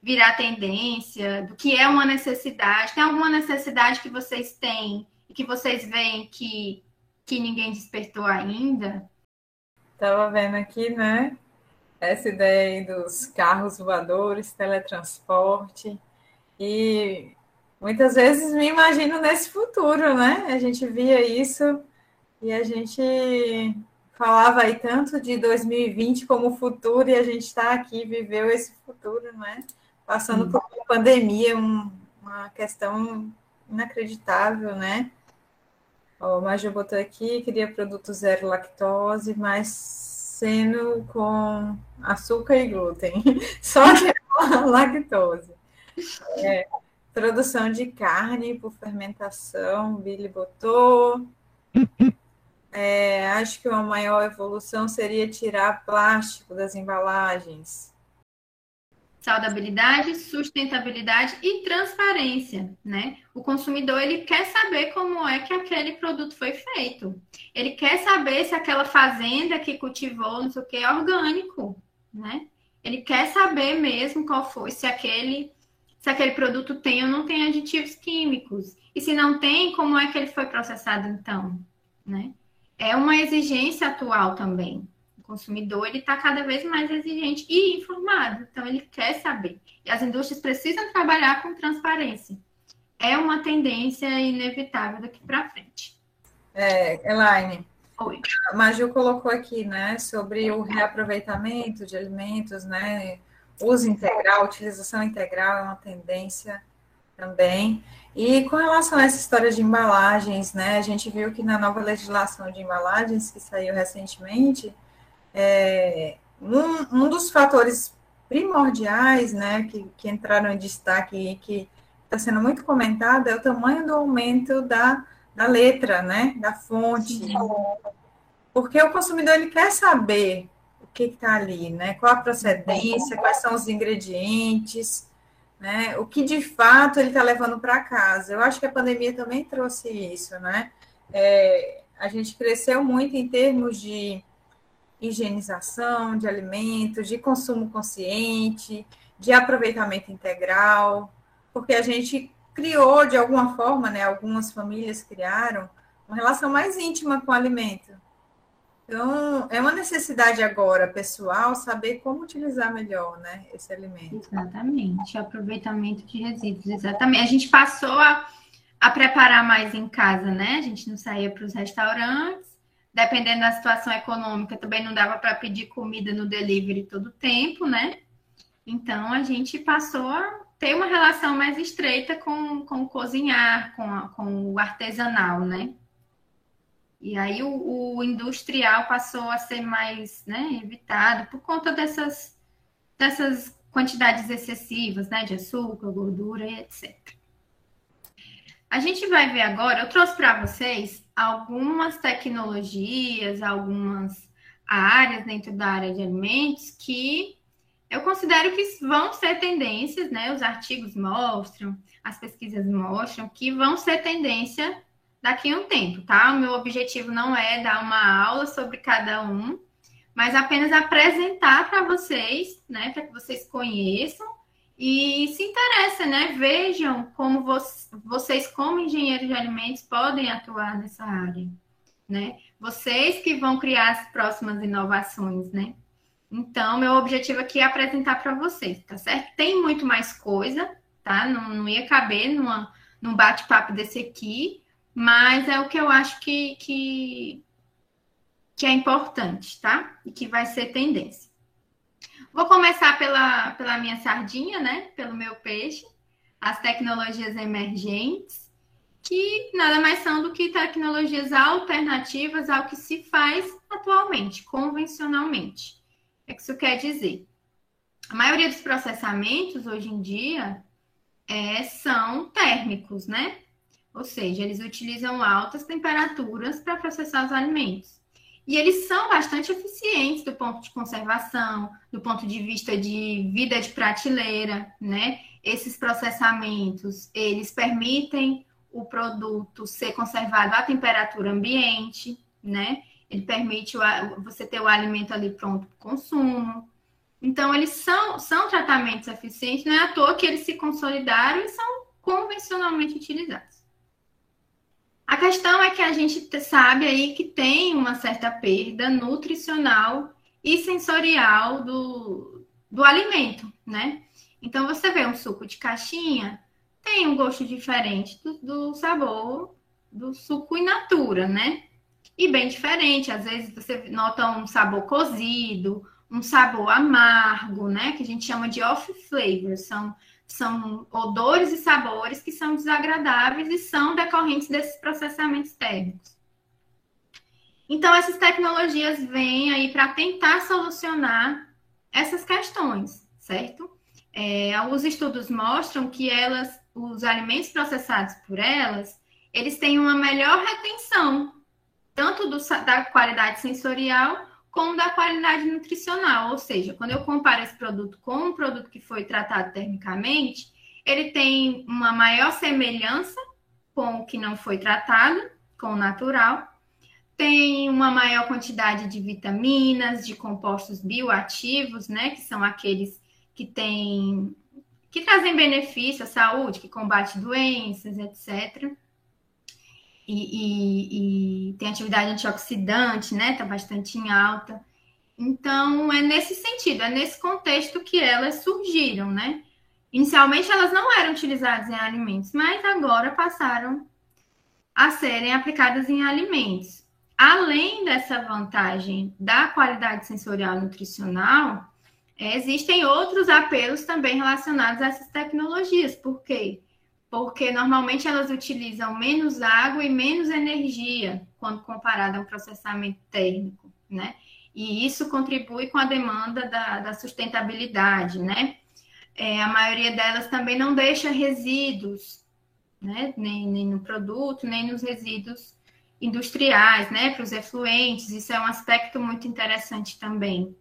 virar tendência? Do que é uma necessidade? Tem alguma necessidade que vocês têm e que vocês veem que, que ninguém despertou ainda? Estava vendo aqui, né? Essa ideia aí dos carros voadores, teletransporte. E muitas vezes me imagino nesse futuro, né? A gente via isso e a gente falava aí tanto de 2020 como futuro, e a gente está aqui, viveu esse futuro, né? Passando por uma pandemia, um, uma questão inacreditável, né? Mas eu botou aqui, queria produto zero lactose, mas sendo com açúcar e glúten, *laughs* só de *laughs* lactose. É, produção de carne por fermentação, Billy botou. É, acho que uma maior evolução seria tirar plástico das embalagens. Saudabilidade, sustentabilidade e transparência, né? O consumidor ele quer saber como é que aquele produto foi feito. Ele quer saber se aquela fazenda que cultivou, não sei o que, é orgânico, né? Ele quer saber mesmo qual foi, se aquele se aquele produto tem ou não tem aditivos químicos. E se não tem, como é que ele foi processado então, né? é uma exigência atual também. Consumidor ele está cada vez mais exigente e informado, então ele quer saber. E as indústrias precisam trabalhar com transparência. É uma tendência inevitável daqui para frente. É, Elaine, Oi. a Maju colocou aqui, né, sobre o reaproveitamento de alimentos, né, uso integral, utilização integral é uma tendência também. E com relação a essa história de embalagens, né, a gente viu que na nova legislação de embalagens que saiu recentemente, é, um, um dos fatores primordiais, né, que, que entraram em destaque e que está sendo muito comentado é o tamanho do aumento da, da letra, né, da fonte. Sim. Porque o consumidor ele quer saber o que está ali, né, qual a procedência, quais são os ingredientes, né? O que de fato ele está levando para casa. Eu acho que a pandemia também trouxe isso, né? É, a gente cresceu muito em termos de higienização de alimentos, de consumo consciente, de aproveitamento integral, porque a gente criou de alguma forma, né? Algumas famílias criaram uma relação mais íntima com o alimento. Então, é uma necessidade agora, pessoal, saber como utilizar melhor né, esse alimento. Exatamente, aproveitamento de resíduos, exatamente. A gente passou a, a preparar mais em casa, né? A gente não saía para os restaurantes, dependendo da situação econômica, também não dava para pedir comida no delivery todo tempo, né? Então, a gente passou a ter uma relação mais estreita com, com o cozinhar, com, a, com o artesanal, né? E aí o, o, industrial passou a ser mais né, evitado por conta dessas, dessas quantidades excessivas né, de açúcar, gordura e etc. A gente vai ver agora, eu trouxe para vocês algumas tecnologias, algumas áreas dentro da área de alimentos que eu considero que vão ser tendências, né? Os artigos mostram, as pesquisas mostram que vão ser tendência daqui a um tempo, tá? O meu objetivo não é dar uma aula sobre cada um, mas apenas apresentar para vocês, né, para que vocês conheçam e se interessem, né? Vejam como vocês, como engenheiros de alimentos, podem atuar nessa área, né? Vocês que vão criar as próximas inovações, né? Então, meu objetivo aqui é apresentar para vocês, tá certo? Tem muito mais coisa, tá? Não, não ia caber numa, num bate-papo desse aqui, mas é o que eu acho que, que, que é importante, tá? E que vai ser tendência. Vou começar pela, pela minha sardinha, né? Pelo meu peixe, as tecnologias emergentes, que nada mais são do que tecnologias alternativas ao que se faz atualmente, convencionalmente. O que isso quer dizer? A maioria dos processamentos hoje em dia é, são térmicos, né? Ou seja, eles utilizam altas temperaturas para processar os alimentos. E eles são bastante eficientes do ponto de conservação, do ponto de vista de vida de prateleira, né? Esses processamentos, eles permitem o produto ser conservado à temperatura ambiente, né? Ele permite o, você ter o alimento ali pronto para consumo. Então, eles são, são tratamentos eficientes, não é à toa que eles se consolidaram e são convencionalmente utilizados. A questão é que a gente sabe aí que tem uma certa perda nutricional e sensorial do, do alimento, né? Então, você vê um suco de caixinha, tem um gosto diferente do, do sabor do suco in natura, né? E bem diferente. Às vezes você nota um sabor cozido, um sabor amargo, né? Que a gente chama de off flavor. São, são odores e sabores que são desagradáveis e são decorrentes desses processamentos térmicos. Então, essas tecnologias vêm aí para tentar solucionar essas questões, certo? É, os estudos mostram que elas, os alimentos processados por elas, eles têm uma melhor retenção, tanto do, da qualidade sensorial como da qualidade nutricional. Ou seja, quando eu comparo esse produto com um produto que foi tratado termicamente, ele tem uma maior semelhança com o que não foi tratado, com o natural, tem uma maior quantidade de vitaminas, de compostos bioativos, né, que são aqueles que têm que trazem benefício à saúde, que combate doenças, etc e, e, e tem atividade antioxidante, né? Está bastante em alta. Então, é nesse sentido, é nesse contexto que elas surgiram, né? Inicialmente, elas não eram utilizadas em alimentos, mas agora passaram a serem aplicadas em alimentos. Além dessa vantagem da qualidade sensorial nutricional, existem outros apelos também relacionados a essas tecnologias, porque porque normalmente elas utilizam menos água e menos energia quando comparada a um processamento térmico, né? E isso contribui com a demanda da, da sustentabilidade, né? É, a maioria delas também não deixa resíduos, né? Nem, nem no produto, nem nos resíduos industriais, né? Para os efluentes, isso é um aspecto muito interessante também.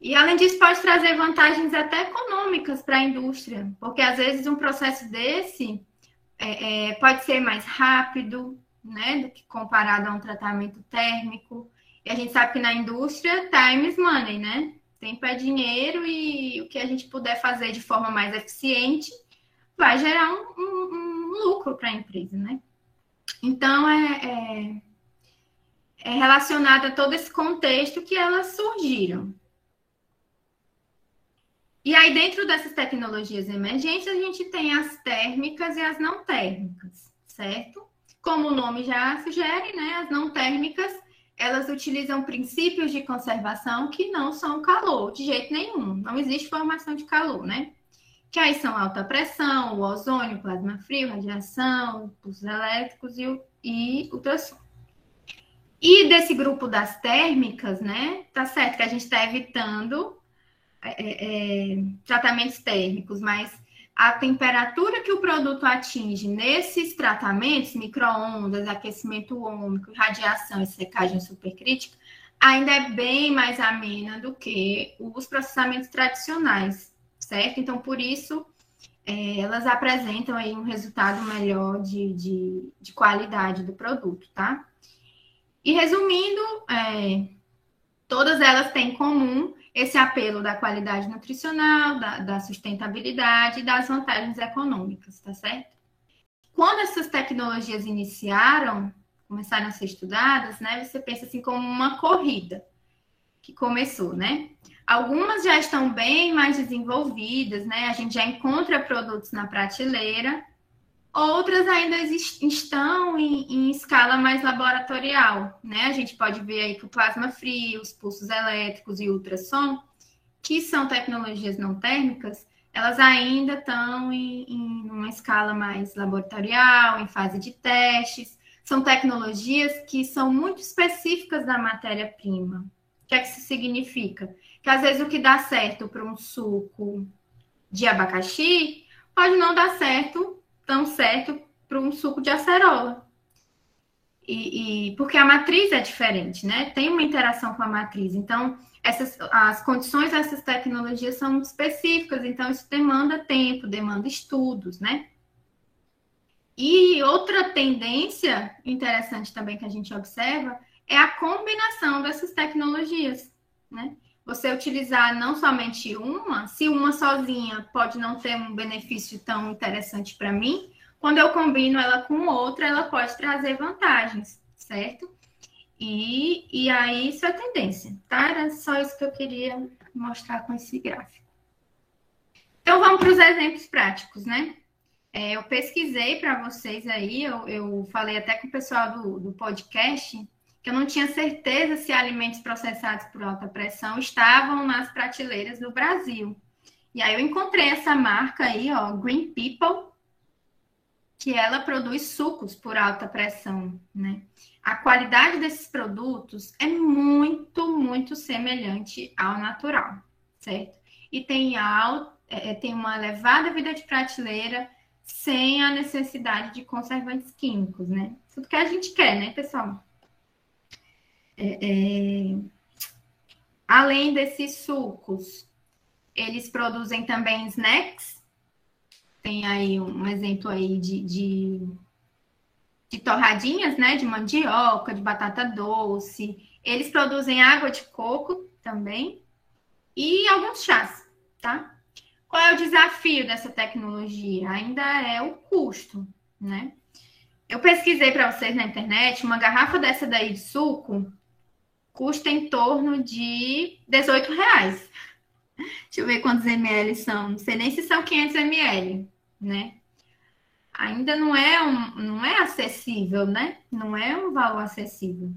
E além disso, pode trazer vantagens até econômicas para a indústria, porque às vezes um processo desse é, é, pode ser mais rápido, né, do que comparado a um tratamento térmico. E a gente sabe que na indústria, time is money, né? Tempo é dinheiro e o que a gente puder fazer de forma mais eficiente vai gerar um, um, um lucro para a empresa, né? Então, é, é, é relacionado a todo esse contexto que elas surgiram. E aí, dentro dessas tecnologias emergentes, a gente tem as térmicas e as não térmicas, certo? Como o nome já sugere, né? As não térmicas, elas utilizam princípios de conservação que não são calor, de jeito nenhum. Não existe formação de calor, né? Que aí são alta pressão, o ozônio, plasma frio, radiação, pulsos elétricos e, o, e ultrassom. E desse grupo das térmicas, né? Tá certo que a gente está evitando é, é, tratamentos térmicos, mas a temperatura que o produto atinge nesses tratamentos, microondas, aquecimento ômico, radiação e secagem supercrítica, ainda é bem mais amena do que os processamentos tradicionais, certo? Então, por isso, é, elas apresentam aí um resultado melhor de, de, de, qualidade do produto, tá? E resumindo, é, todas elas têm em comum esse apelo da qualidade nutricional, da, da sustentabilidade e das vantagens econômicas, tá certo? Quando essas tecnologias iniciaram, começaram a ser estudadas, né, você pensa assim como uma corrida que começou, né? Algumas já estão bem mais desenvolvidas, né? A gente já encontra produtos na prateleira, outras ainda estão em, em, escala mais laboratorial, né? A gente pode ver aí que o plasma frio, os pulsos elétricos e ultrassom, que são tecnologias não térmicas, elas ainda estão em, em uma escala mais laboratorial, em fase de testes. São tecnologias que são muito específicas da matéria-prima. O que é que isso significa? Que às vezes o que dá certo para um suco de abacaxi pode não dar certo tão certo para um suco de acerola. E, e, porque a matriz é diferente, né? Tem uma interação com a matriz. Então, essas, as condições dessas tecnologias são específicas, então isso demanda tempo, demanda estudos, né? E outra tendência interessante também que a gente observa é a combinação dessas tecnologias, né? Você utilizar não somente uma, se uma sozinha pode não ter um benefício tão interessante para mim, quando eu combino ela com outra, ela pode trazer vantagens, certo? E, e aí isso é tendência, tá? Era só isso que eu queria mostrar com esse gráfico. Então vamos para os exemplos práticos, né? É, eu pesquisei para vocês aí, eu, eu, falei até com o pessoal do, do podcast que eu não tinha certeza se alimentos processados por alta pressão estavam nas prateleiras do Brasil. E aí eu encontrei essa marca aí, ó, Green People, que ela produz sucos por alta pressão, né? A qualidade desses produtos é muito, muito semelhante ao natural, certo? E tem, alto, é, é, tem uma elevada vida de prateleira sem a necessidade de conservantes químicos, né? Tudo que a gente quer, né, pessoal? É, é... Além desses sucos, eles produzem também snacks tem aí um exemplo aí de, de, de torradinhas, né? De mandioca, de batata doce. Eles produzem água de coco também e alguns chás, tá? Qual é o desafio dessa tecnologia? Ainda é o custo, né? Eu pesquisei para vocês na internet, uma garrafa dessa daí de suco custa em torno de 18 reais. Deixa eu ver quantos ml são. Não sei nem se são 500 ml, né? Ainda não é, um, não é acessível, né? Não é um valor acessível.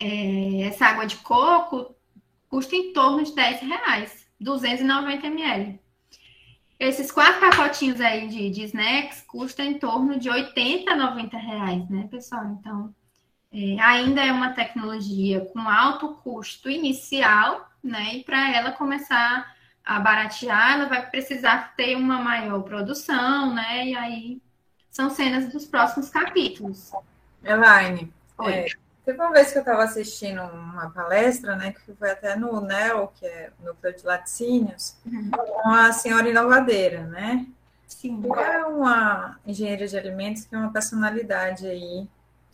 É, essa água de coco custa em torno de 10 reais, 290 ml. Esses quatro pacotinhos aí de, de snacks custam em torno de 80, 90 reais, né, pessoal? Então, é, ainda é uma tecnologia com alto custo inicial, né? E para ela começar a baratear, ela vai precisar ter uma maior produção, né? E aí são cenas dos próximos capítulos. Elaine, é, teve uma vez que eu estava assistindo uma palestra, né? Que foi até no NEL, que é o Núcleo de Laticínios, uhum. uma senhora inovadeira, né? Sim. É uma engenheira de alimentos que é uma personalidade aí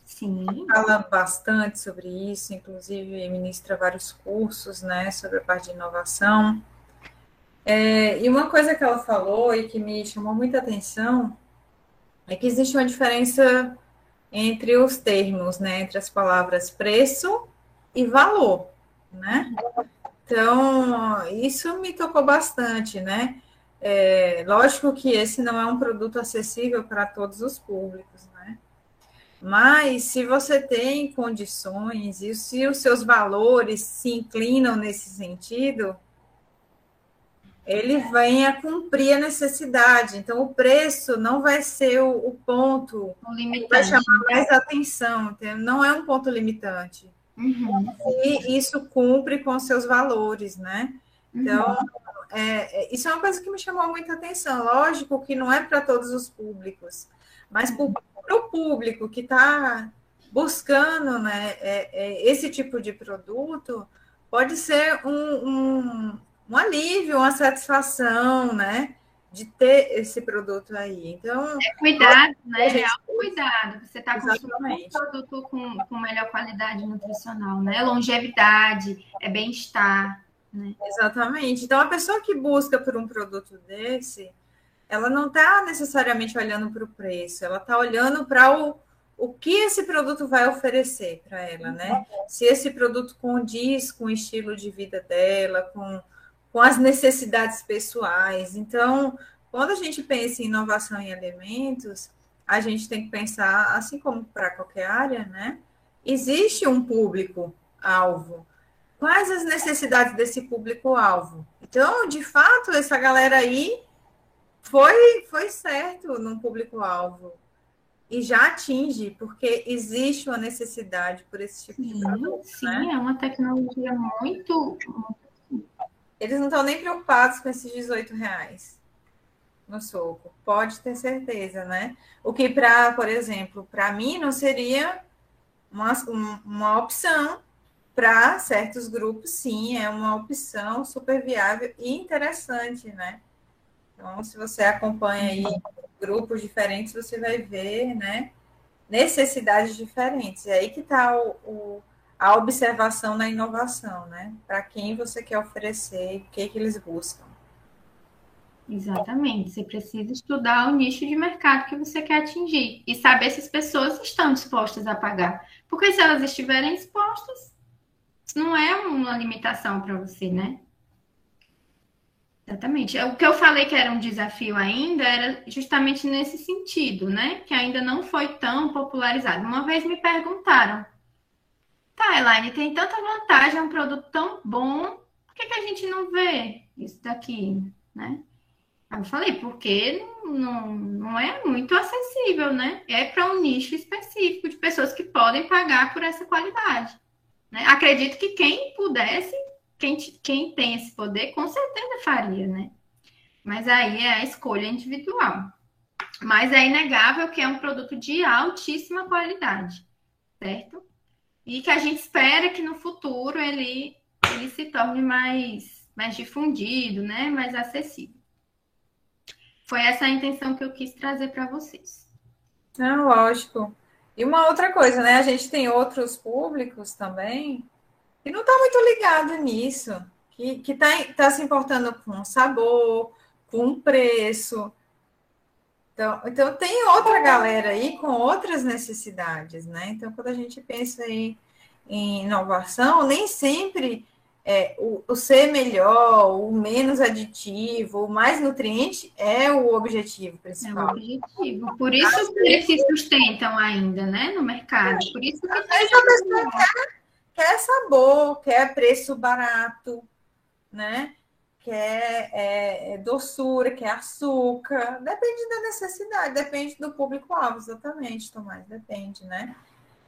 Sim. Fala bastante sobre isso, inclusive ministra vários cursos né, sobre a parte de inovação. É, e uma coisa que ela falou e que me chamou muita atenção é que existe uma diferença entre os termos, né, entre as palavras preço e valor, né? Então, isso me tocou bastante, né? É, lógico que esse não é um produto acessível para todos os públicos, mas se você tem condições e se os seus valores se inclinam nesse sentido, ele vem a cumprir a necessidade. Então, o preço não vai ser o, o ponto que vai chamar mais atenção, não é um ponto limitante. Uhum. E isso cumpre com seus valores, né? Então, uhum. é, isso é uma coisa que me chamou muita atenção. Lógico que não é para todos os públicos, mas para o público que está buscando né, é, é, esse tipo de produto, pode ser um, um, um, alívio, uma satisfação, né? De ter esse produto aí. Então. É cuidado, né? Gente... É cuidado. Você está consumindo um produto com, com melhor qualidade nutricional, né? Longevidade, é bem-estar. Né? Exatamente. Então, a pessoa que busca por um produto desse, ela não está necessariamente olhando para o preço, ela está olhando para o, o que esse produto vai oferecer para ela, né? Se esse produto condiz com o estilo de vida dela, com, com as necessidades pessoais. Então, quando a gente pensa em inovação em alimentos, a gente tem que pensar, assim como para qualquer área, né? Existe um público-alvo. Quais as necessidades desse público-alvo? Então, de fato, essa galera aí foi, foi certo no público-alvo. E já atinge, porque existe uma necessidade por esse tipo sim, de produto. Sim, né? é uma tecnologia muito. Eles não estão nem preocupados com esses 18 reais no soco. Pode ter certeza, né? O que, para, por exemplo, para mim não seria uma, uma opção para certos grupos, sim, é uma opção super viável e interessante, né? Então, se você acompanha aí grupos diferentes, você vai ver, né, necessidades diferentes. É aí que está o, o, a observação na inovação, né? Para quem você quer oferecer, o que, que eles buscam. Exatamente. Você precisa estudar o nicho de mercado que você quer atingir e saber se as pessoas estão dispostas a pagar. Porque se elas estiverem dispostas, não é uma limitação para você, né? Exatamente. O que eu falei que era um desafio ainda era justamente nesse sentido, né? Que ainda não foi tão popularizado. Uma vez me perguntaram, tá, Elaine, tem tanta vantagem, é um produto tão bom, por que, que a gente não vê isso daqui, né? Eu falei, porque não, não é muito acessível, né? É para um nicho específico de pessoas que podem pagar por essa qualidade. Né? Acredito que quem pudesse, quem, quem tem esse poder, com certeza faria, né? Mas aí é a escolha individual. Mas é inegável que é um produto de altíssima qualidade, certo? E que a gente espera que no futuro ele, ele se torne mais, mais difundido, né? Mais acessível. Foi essa a intenção que eu quis trazer para vocês. Não, lógico. E uma outra coisa, né? A gente tem outros públicos também que não está muito ligado nisso, que está tá se importando com sabor, com preço. Então, então, tem outra galera aí com outras necessidades, né? Então, quando a gente pensa em, em inovação, nem sempre é, o, o, ser melhor, o menos aditivo, o mais nutriente é o objetivo principal. É o objetivo. Por isso que eles se sustentam ainda, né, no mercado. Por isso que a pessoa quer, quer sabor, quer preço barato, né? Quer é, é, doçura, quer açúcar. Depende da necessidade, depende do público-alvo, exatamente, Tomás, depende, né?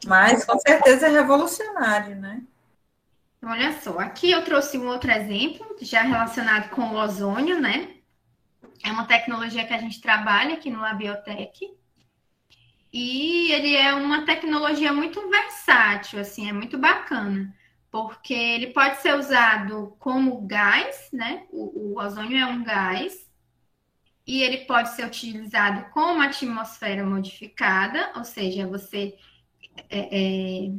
Mas com certeza é revolucionário, né? Olha só, aqui eu trouxe um outro exemplo, já relacionado com o ozônio, né? É uma tecnologia que a gente trabalha aqui no Labiotech. E ele é uma tecnologia muito versátil, assim, é muito bacana, porque ele pode ser usado como gás, né? O, o ozônio é um gás, e ele pode ser utilizado com uma atmosfera modificada, ou seja, você é, é,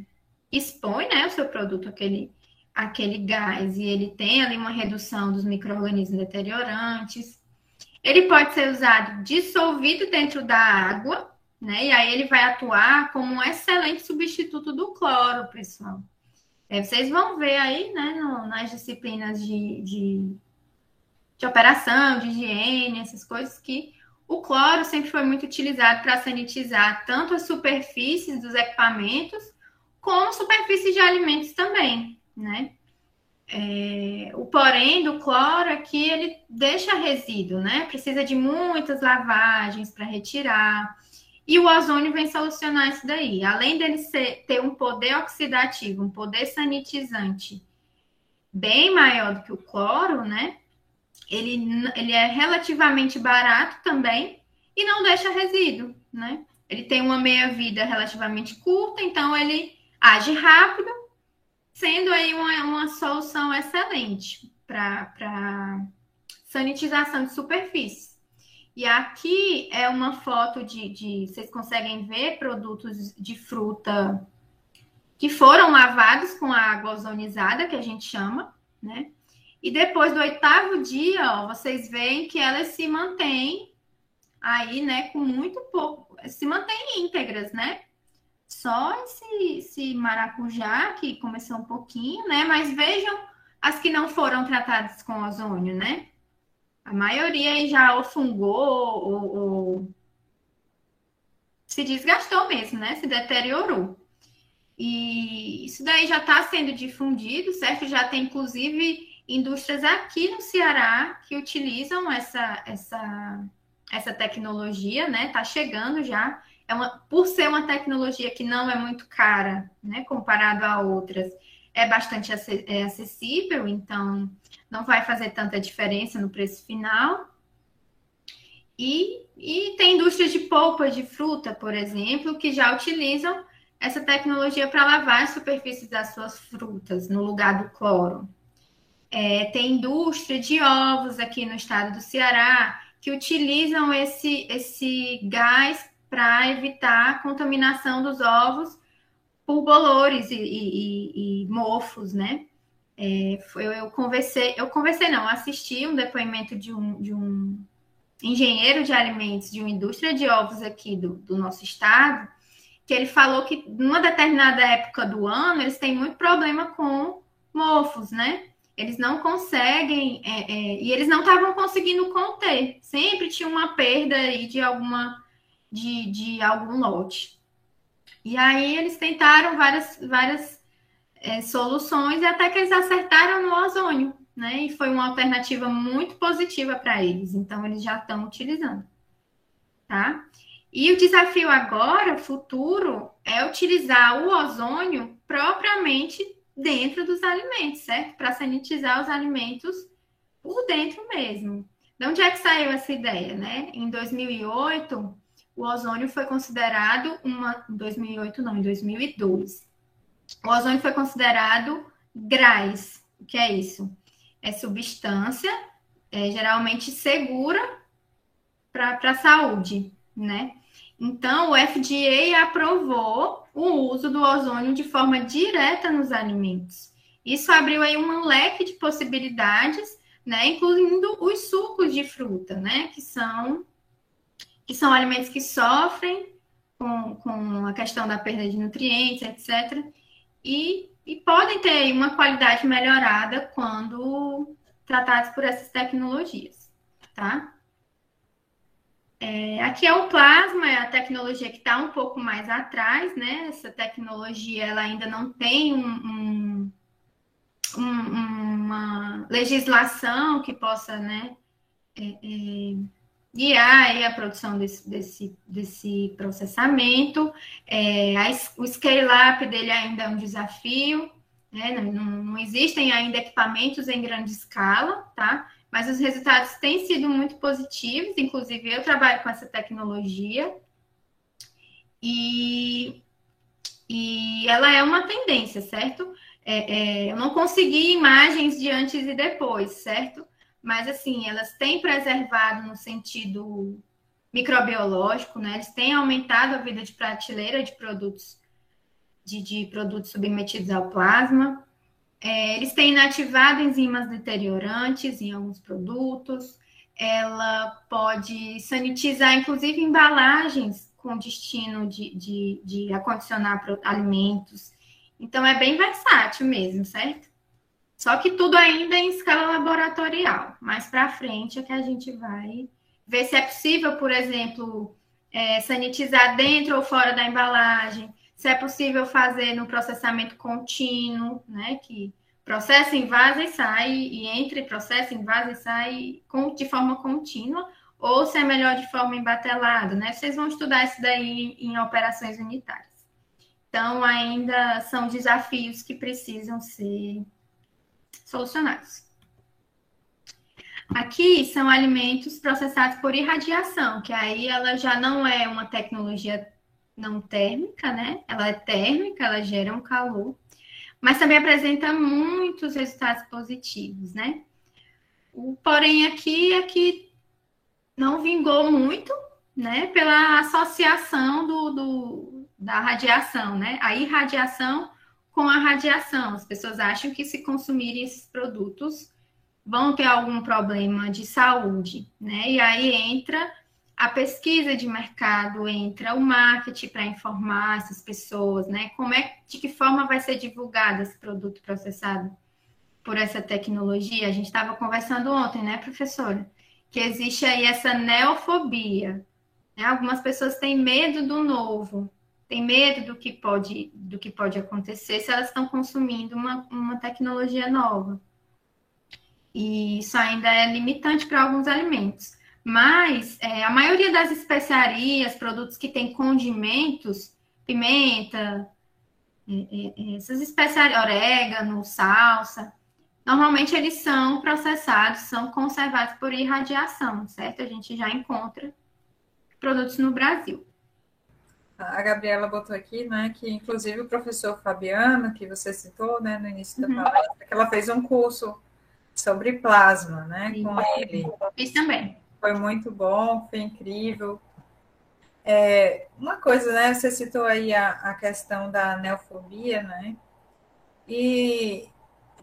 expõe né, o seu produto àquele aquele gás e ele tem ali uma redução dos micro-organismos deteriorantes. Ele pode ser usado dissolvido dentro da água, né? E aí ele vai atuar como um excelente substituto do cloro, pessoal. É, vocês vão ver aí, né, no, nas disciplinas de, de, de operação, de higiene, essas coisas, que o cloro sempre foi muito utilizado para sanitizar tanto as superfícies dos equipamentos, como superfícies de alimentos também né? É, o porém do cloro aqui ele deixa resíduo, né? Precisa de muitas lavagens para retirar. E o ozônio vem solucionar isso daí. Além dele ser, ter um poder oxidativo, um poder sanitizante bem maior do que o cloro, né? Ele, ele é relativamente barato também e não deixa resíduo, né? Ele tem uma meia-vida relativamente curta, então ele age rápido sendo aí uma, uma solução excelente para sanitização de superfície. E aqui é uma foto de, de, Vocês conseguem ver produtos de fruta que foram lavados com água ozonizada, que a gente chama, né? E depois do oitavo dia, ó, vocês veem que elas se mantêm aí, né, com muito pouco, se mantêm íntegras, né? Só esse, esse maracujá que começou um pouquinho, né? Mas vejam as que não foram tratadas com ozônio, né? A maioria já ou fungou ou, ou se desgastou mesmo, né? Se deteriorou. E isso daí já está sendo difundido, certo? Já tem, inclusive, indústrias aqui no Ceará que utilizam essa, essa, essa tecnologia, né? Tá chegando já é uma, por ser uma tecnologia que não é muito cara, né, comparado a outras, é bastante é acessível, então não vai fazer tanta diferença no preço final. E, e tem indústrias de polpa de fruta, por exemplo, que já utilizam essa tecnologia para lavar as superfícies das suas frutas no lugar do cloro. É, tem indústria de ovos aqui no estado do Ceará que utilizam esse, esse gás para evitar a contaminação dos ovos por bolores e, e, e mofos, né? É, eu, eu, conversei, eu conversei não, assisti um depoimento de um, de um engenheiro de alimentos de uma indústria de ovos aqui do, do nosso estado, que ele falou que numa determinada época do ano eles têm muito problema com mofos, né? Eles não conseguem, é, é, e eles não estavam conseguindo conter. Sempre tinha uma perda aí de alguma de, de algum lote. E aí eles tentaram várias, várias é, soluções e até que eles acertaram no ozônio, né? E foi uma alternativa muito positiva para eles. Então eles já estão utilizando, tá? E o desafio agora, futuro, é utilizar o ozônio propriamente dentro dos alimentos, certo? Para sanitizar os alimentos por dentro mesmo. De onde é que saiu essa ideia, né? Em 2008, o ozônio foi considerado uma. Em 2008, não, em 2002. O ozônio foi considerado GRAS. O que é isso? É substância é, geralmente segura para a saúde, né? Então, o FDA aprovou o uso do ozônio de forma direta nos alimentos. Isso abriu aí um leque de possibilidades, né, incluindo os sucos de fruta, né, que são que são alimentos que sofrem com, com a questão da perda de nutrientes, etc. E, e podem ter uma qualidade melhorada quando tratados por essas tecnologias, tá? É, aqui é o plasma, é a tecnologia que está um pouco mais atrás, né? Essa tecnologia ela ainda não tem um, um, um, uma legislação que possa, né, é, é, guiar a produção desse, desse, desse processamento. É, a, o scale-up dele ainda é um desafio, né? Não, não, existem ainda equipamentos em grande escala, tá? mas os resultados têm sido muito positivos, inclusive eu trabalho com essa tecnologia e, e ela é uma tendência, certo? É, é, eu não consegui imagens de antes e depois, certo? Mas assim, elas têm preservado no sentido microbiológico, né? Eles têm aumentado a vida de prateleira de produtos de, de produtos submetidos ao plasma. É, eles têm inativado enzimas deteriorantes em alguns produtos. Ela pode sanitizar, inclusive, embalagens com destino de, de, de acondicionar alimentos. Então, é bem versátil mesmo, certo? Só que tudo ainda em escala laboratorial. Mais para frente é que a gente vai ver se é possível, por exemplo, é, sanitizar dentro ou fora da embalagem, se é possível fazer no processamento contínuo, né? Que processa, invasa e sai, e entre processa, invasa e sai de forma contínua, ou se é melhor de forma embatelada, né? Vocês vão estudar isso daí em operações unitárias. Então, ainda são desafios que precisam ser solucionados. Aqui são alimentos processados por irradiação, que aí ela já não é uma tecnologia não térmica, né? Ela é térmica, ela gera um calor, mas também apresenta muitos resultados positivos, né? O porém aqui é que não vingou muito, né? Pela associação do, do, da radiação, né? A irradiação com a radiação. As pessoas acham que se consumirem esses produtos vão ter algum problema de saúde, né? E aí entra a pesquisa de mercado, entra o marketing para informar essas pessoas, né? Como é, de que forma vai ser divulgado esse produto processado por essa tecnologia? A gente estava conversando ontem, né, professora? Que existe aí essa neofobia. Né? Algumas pessoas têm medo do novo, têm medo do que pode, do que pode acontecer se elas estão consumindo uma, uma tecnologia nova. E isso ainda é limitante para alguns alimentos. Mas é, a maioria das especiarias, produtos que têm condimentos, pimenta, é, é, é, essas especiarias, orégano, salsa, normalmente eles são processados, são conservados por irradiação, certo? A gente já encontra produtos no Brasil. A Gabriela botou aqui, né, que inclusive o professor Fabiano, que você citou, né, no início da uhum. palestra, que ela fez um curso sobre plasma, né, com ele. Fiz também. Foi muito bom, foi incrível. É, uma coisa, né? Você citou aí a, a questão da neofobia, né? E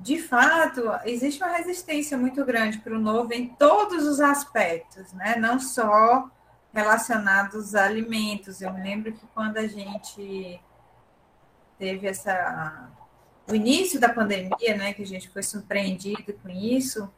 de fato, existe uma resistência muito grande para o novo em todos os aspectos, né? Não só relacionados a alimentos. Eu me lembro que quando a gente teve essa o início da pandemia, né, que a gente foi surpreendido com isso,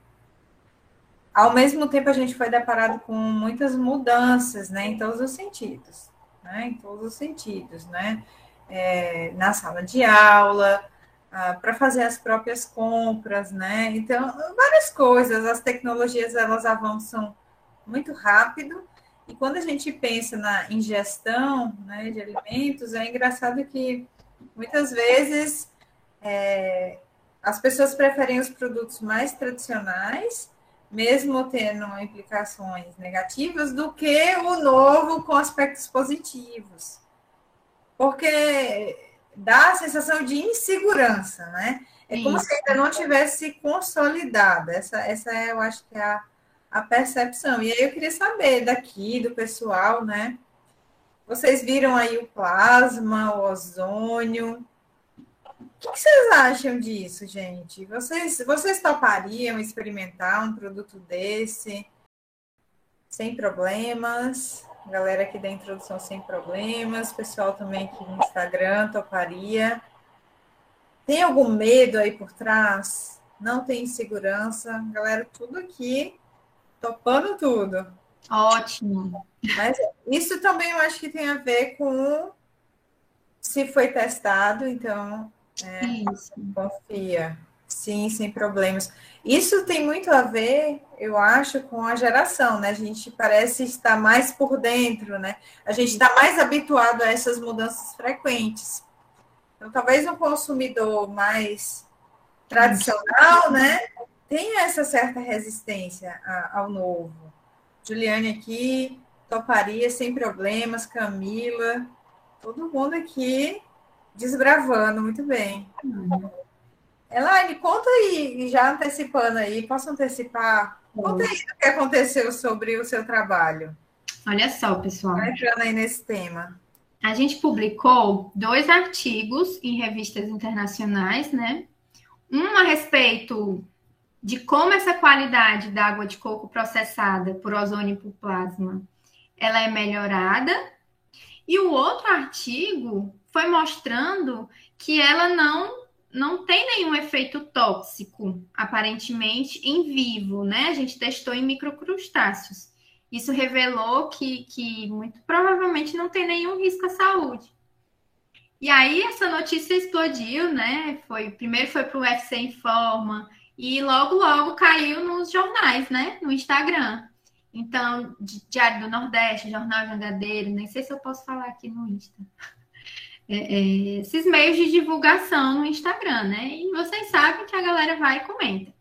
ao mesmo tempo a gente foi deparado com muitas mudanças, né, em todos os sentidos, né, em todos os sentidos, né, é, na sala de aula, ah, para fazer as próprias compras, né, então várias coisas, as tecnologias elas avançam muito rápido e quando a gente pensa na ingestão, né, de alimentos, é engraçado que muitas vezes é, as pessoas preferem os produtos mais tradicionais, mesmo tendo implicações negativas, do que o novo com aspectos positivos. Porque dá a sensação de insegurança, né? É como se ainda não tivesse consolidada. Essa, essa é, eu acho que é a, a percepção. E aí eu queria saber daqui, do pessoal, né? Vocês viram aí o plasma, o ozônio, o que vocês acham disso, gente? Vocês, vocês topariam experimentar um produto desse sem problemas? Galera aqui da introdução sem problemas, pessoal também aqui no Instagram toparia. Tem algum medo aí por trás? Não tem insegurança? Galera, tudo aqui topando tudo. Ótimo. Mas isso também eu acho que tem a ver com se foi testado, então é, Isso. Confia. Sim, sem problemas. Isso tem muito a ver, eu acho, com a geração, né? A gente parece estar mais por dentro, né? A gente está mais habituado a essas mudanças frequentes. Então, talvez um consumidor mais tradicional, né? Tenha essa certa resistência ao novo. Juliane aqui, toparia sem problemas, Camila, todo mundo aqui Desbravando, muito bem. Uhum. Elaine, conta aí, já antecipando aí, posso antecipar? Conta aí o que aconteceu sobre o seu trabalho. Olha só, pessoal. Entrando aí nesse tema. A gente publicou dois artigos em revistas internacionais, né? Um a respeito de como essa qualidade da água de coco processada por ozônio e por plasma ela é melhorada. E o outro artigo foi mostrando que ela não não tem nenhum efeito tóxico, aparentemente, em vivo, né? A gente testou em microcrustáceos. Isso revelou que, que muito provavelmente não tem nenhum risco à saúde. E aí essa notícia explodiu, né? Foi, primeiro foi para o UFC Informa e logo, logo caiu nos jornais, né? No Instagram. Então, Diário do Nordeste, Jornal Jangadeiro, nem sei se eu posso falar aqui no Insta *laughs* é, é, esses meios de divulgação no Instagram, né? E vocês sabem que a galera vai e comenta.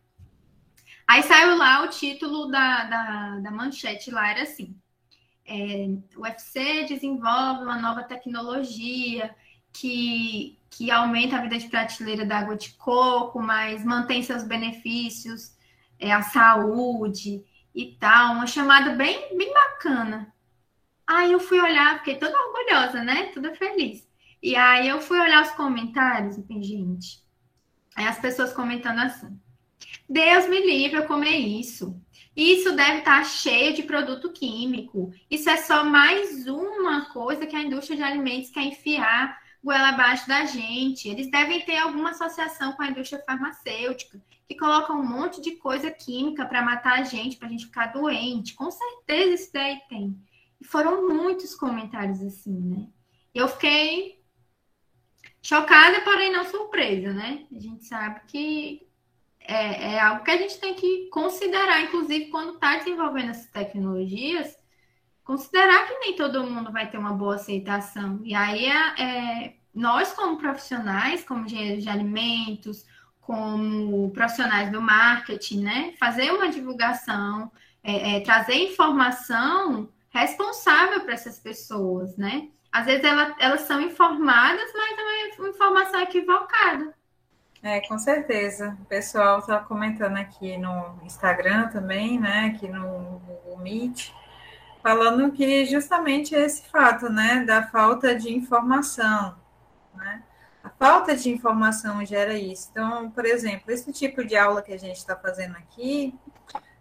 Aí saiu lá o título da, da, da manchete lá, era assim. É, o UFC desenvolve uma nova tecnologia que, que aumenta a vida de prateleira da água de coco, mas mantém seus benefícios, é, a saúde e tal. Uma chamada bem, bem bacana. Aí eu fui olhar, fiquei toda orgulhosa, né? Toda feliz. E aí eu fui olhar os comentários e gente, aí as pessoas comentando assim: Deus me livre eu comer isso. Isso deve estar cheio de produto químico. Isso é só mais uma coisa que a indústria de alimentos quer enfiar goela abaixo da gente. Eles devem ter alguma associação com a indústria farmacêutica que coloca um monte de coisa química para matar a gente, para a gente ficar doente. Com certeza isso daí tem. E foram muitos comentários assim, né? Eu fiquei Chocada, porém não surpresa, né? A gente sabe que é, é algo que a gente tem que considerar, inclusive quando está desenvolvendo essas tecnologias, considerar que nem todo mundo vai ter uma boa aceitação. E aí é, é nós, como profissionais, como engenheiros de alimentos, como profissionais do marketing, né? Fazer uma divulgação, é, é, trazer informação responsável para essas pessoas, né? às vezes ela, elas são informadas, mas é uma informação equivocada. É, com certeza. O pessoal está comentando aqui no Instagram também, né? Aqui no Google Meet, falando que justamente esse fato, né? Da falta de informação, né? A falta de informação gera isso. Então, por exemplo, esse tipo de aula que a gente está fazendo aqui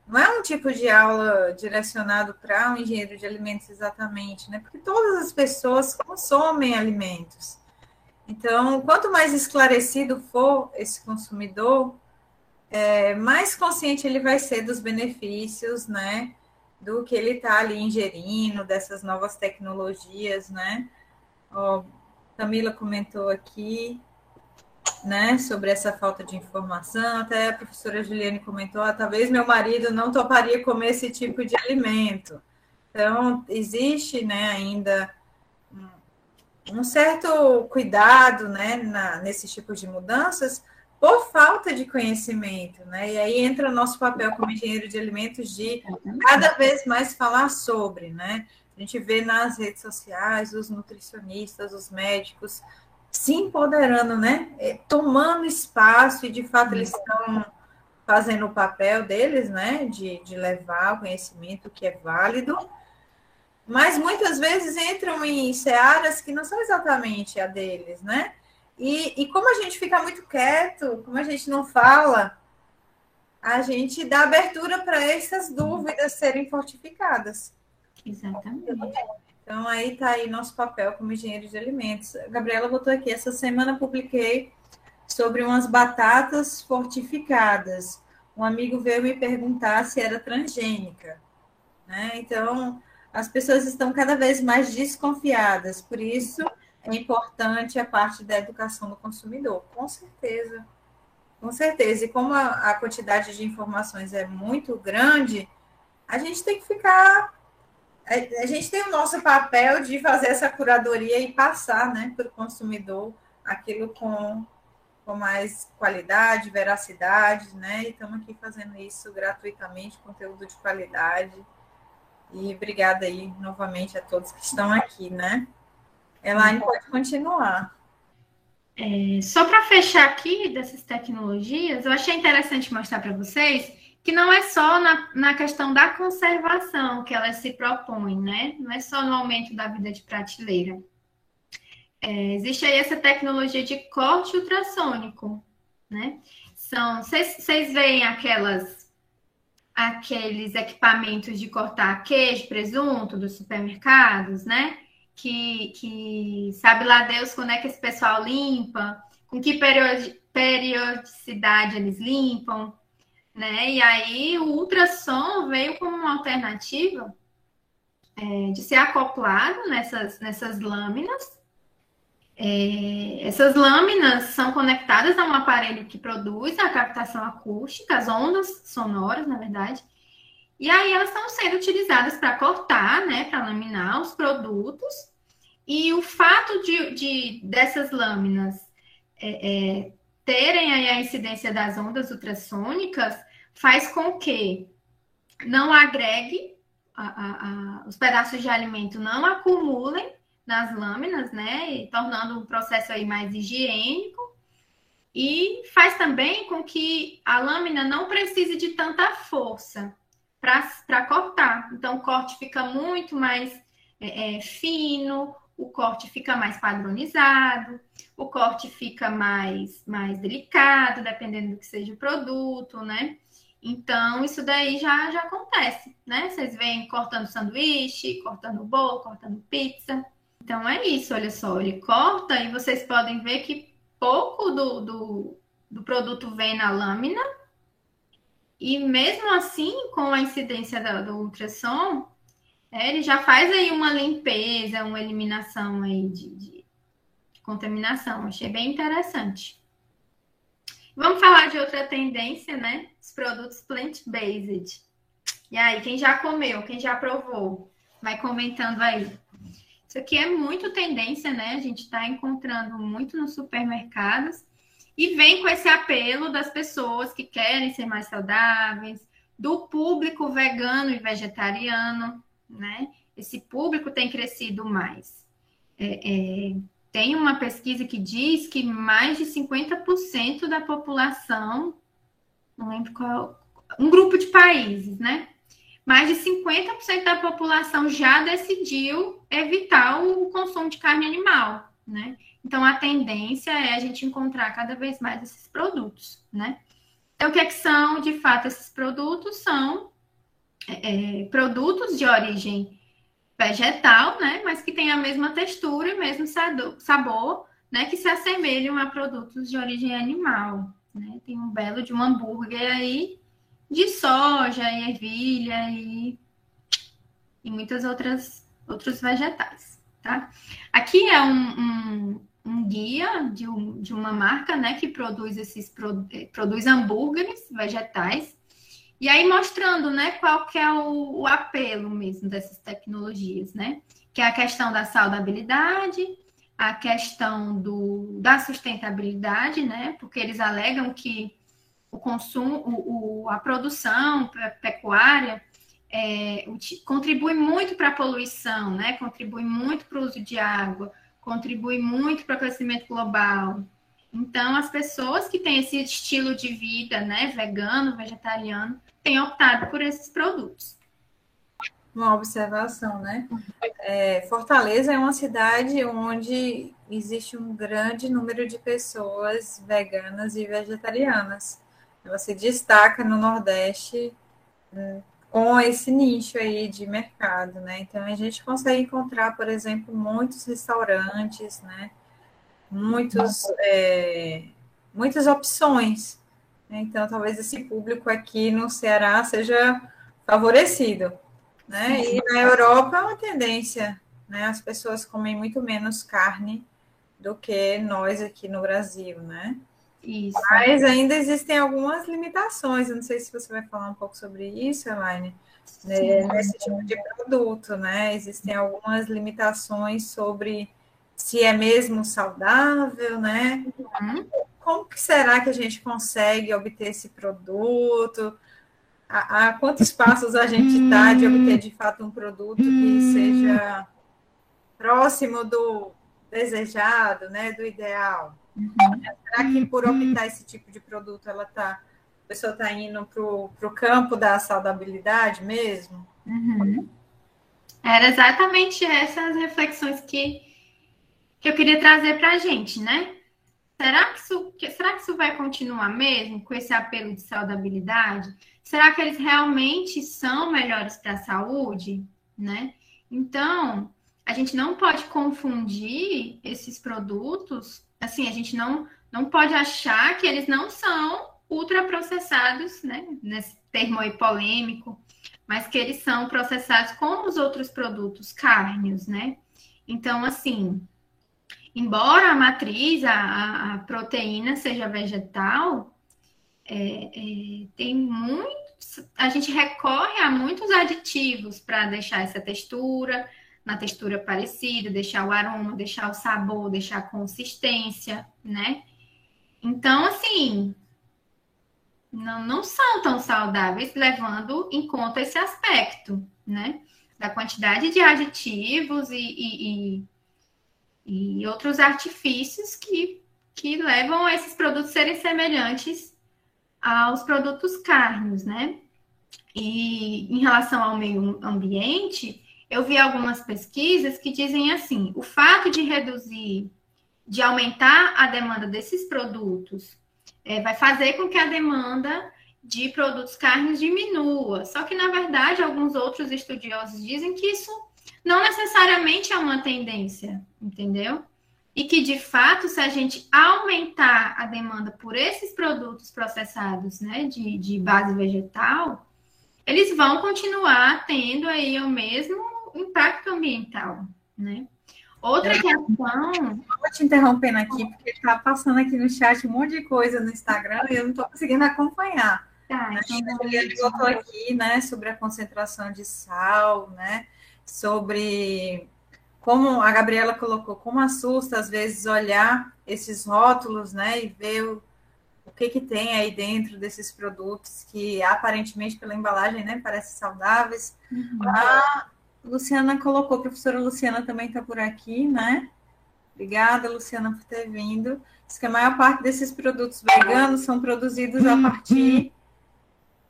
não é um tipo de aula direcionado para um engenheiro de alimentos exatamente, né? Porque todas as pessoas consomem alimentos. Então, quanto mais esclarecido for esse consumidor, é, mais consciente ele vai ser dos benefícios, né? Do que ele está ali ingerindo, dessas novas tecnologias, né? Ó, Camila comentou aqui, né, sobre essa falta de informação. Até a professora Juliane comentou: ah, talvez meu marido não toparia comer esse tipo de alimento. Então, existe, né, ainda um certo cuidado, né, na, nesse tipo de mudanças, por falta de conhecimento, né? E aí entra o nosso papel como engenheiro de alimentos de cada vez mais falar sobre, né? A gente vê nas redes sociais os nutricionistas, os médicos se empoderando, né? É, tomando espaço e de fato eles estão fazendo o papel deles, né? De, de levar o conhecimento que é válido, mas muitas vezes entram em searas que não são exatamente a deles, né? E, e como a gente fica muito quieto, como a gente não fala, a gente dá abertura para essas dúvidas serem fortificadas. Exatamente. Então, aí está aí nosso papel como engenheiro de alimentos. A Gabriela botou aqui, essa semana publiquei sobre umas batatas fortificadas. Um amigo veio me perguntar se era transgênica. Né? Então, as pessoas estão cada vez mais desconfiadas, por isso é importante a parte da educação do consumidor, com certeza. Com certeza. E como a, a quantidade de informações é muito grande, a gente tem que ficar. A, a gente tem o nosso papel de fazer essa curadoria e passar né, para o consumidor aquilo com, com mais qualidade, veracidade, né? E estamos aqui fazendo isso gratuitamente, conteúdo de qualidade. E obrigada aí novamente a todos que estão aqui, né? Elaine pode continuar. É, só para fechar aqui dessas tecnologias, eu achei interessante mostrar para vocês que não é só na, na questão da conservação que elas se propõem, né? Não é só no aumento da vida de prateleira. É, existe aí essa tecnologia de corte ultrassônico, né? São, vocês veem aquelas aqueles equipamentos de cortar queijo, presunto dos supermercados, né? Que, que sabe lá Deus quando é que esse pessoal limpa, com que periodicidade eles limpam, né? E aí o ultrassom veio como uma alternativa é, de ser acoplado nessas, nessas lâminas. É, essas lâminas são conectadas a um aparelho que produz a captação acústica, as ondas sonoras, na verdade, e aí elas estão sendo utilizadas para cortar, né, para laminar os produtos. E o fato de, de dessas lâminas é, é, terem a incidência das ondas ultrassônicas faz com que não agregue a, a, a, os pedaços de alimento não acumulem nas lâminas, né, e tornando o processo aí mais higiênico e faz também com que a lâmina não precise de tanta força para cortar. Então, o corte fica muito mais é, é, fino, o corte fica mais padronizado, o corte fica mais, mais delicado, dependendo do que seja o produto, né? Então, isso daí já, já acontece, né? Vocês vêm cortando sanduíche, cortando bolo, cortando pizza. Então, é isso, olha só, ele corta e vocês podem ver que pouco do, do, do produto vem na lâmina e mesmo assim, com a incidência do, do ultrassom, é, ele já faz aí uma limpeza, uma eliminação aí de, de, contaminação. Achei bem interessante. Vamos falar de outra tendência, né? Os produtos plant-based. E aí, quem já comeu, quem já provou, vai comentando aí. Isso aqui é muito tendência, né? A gente está encontrando muito nos supermercados. E vem com esse apelo das pessoas que querem ser mais saudáveis, do público vegano e vegetariano, né? Esse público tem crescido mais. É, é, tem uma pesquisa que diz que mais de 50% da população, não lembro qual, um grupo de países, né? Mais de 50% da população já decidiu evitar o consumo de carne animal, né? Então, a tendência é a gente encontrar cada vez mais esses produtos, né? Então, o que, é que são, de fato, esses produtos? São é, produtos de origem vegetal, né? Mas que têm a mesma textura e mesmo sabor, né? Que se assemelham a produtos de origem animal, né? Tem um belo de um hambúrguer aí de soja e ervilha e, e muitas outras outros vegetais, tá? Aqui é um, um, um guia de, um, de, uma marca, né, que produz esses eh, produz hambúrgueres vegetais e aí mostrando, né, qual que é o, o apelo mesmo dessas tecnologias, né? Que é a questão da saudabilidade, a questão do, da sustentabilidade, né? Porque eles alegam que o consumo, o, a produção pecuária é, contribui muito para a poluição, né? Contribui muito para o uso de água, contribui muito para o aquecimento global. Então, as pessoas que têm esse estilo de vida, né, vegano, vegetariano, têm optado por esses produtos. Uma observação, né? É, Fortaleza é uma cidade onde existe um grande número de pessoas veganas e vegetarianas. Ela se destaca no Nordeste hum, com esse nicho aí de mercado, né? Então a gente consegue encontrar, por exemplo, muitos restaurantes, né? Muitos, é, muitas opções. Então talvez esse público aqui no Ceará seja favorecido, né? E na Europa é uma tendência, né? As pessoas comem muito menos carne do que nós aqui no Brasil, né? Isso. Mas ainda existem algumas limitações. Eu não sei se você vai falar um pouco sobre isso, Elaine, né, nesse tipo de produto, né? Existem algumas limitações sobre se é mesmo saudável, né? Uhum. Como que será que a gente consegue obter esse produto? A, a quantos passos a gente está de obter de fato um produto que seja próximo do desejado, né? Do ideal? Uhum. Será que por optar esse tipo de produto, ela tá, a pessoa está indo para o campo da saudabilidade mesmo? Uhum. Era exatamente essas reflexões que, que eu queria trazer para a gente, né? Será que, isso, será que isso vai continuar mesmo com esse apelo de saudabilidade? Será que eles realmente são melhores para a saúde, né? Então, a gente não pode confundir esses produtos assim, a gente não, não pode achar que eles não são ultraprocessados, né? Nesse termo aí polêmico, mas que eles são processados como os outros produtos cárneos, né? Então, assim, embora a matriz, a, a proteína seja vegetal, é, é, tem muitos, a gente recorre a muitos aditivos para deixar essa textura, na textura parecida, deixar o aroma, deixar o sabor, deixar a consistência, né? Então, assim, não, não são tão saudáveis, levando em conta esse aspecto, né? Da quantidade de aditivos e, e, e, e outros artifícios que, que levam a esses produtos serem semelhantes aos produtos carnes, né? E em relação ao meio ambiente, eu vi algumas pesquisas que dizem assim: o fato de reduzir, de aumentar a demanda desses produtos, é, vai fazer com que a demanda de produtos carnes diminua. Só que, na verdade, alguns outros estudiosos dizem que isso não necessariamente é uma tendência, entendeu? E que, de fato, se a gente aumentar a demanda por esses produtos processados, né, de, de base vegetal, eles vão continuar tendo aí o mesmo impacto ambiental, né? Outra questão. Vou te interrompendo aqui, porque está passando aqui no chat um monte de coisa no Instagram e eu não estou conseguindo acompanhar. Tá, então, ele botou aqui, né, sobre a concentração de sal, né? Sobre como a Gabriela colocou, como assusta às vezes olhar esses rótulos, né, e ver o, o que que tem aí dentro desses produtos que aparentemente pela embalagem, né, parecem saudáveis. Uhum. Ah, Luciana colocou, a professora Luciana também está por aqui, né? Obrigada, Luciana, por ter vindo. Diz que a maior parte desses produtos veganos são produzidos a partir,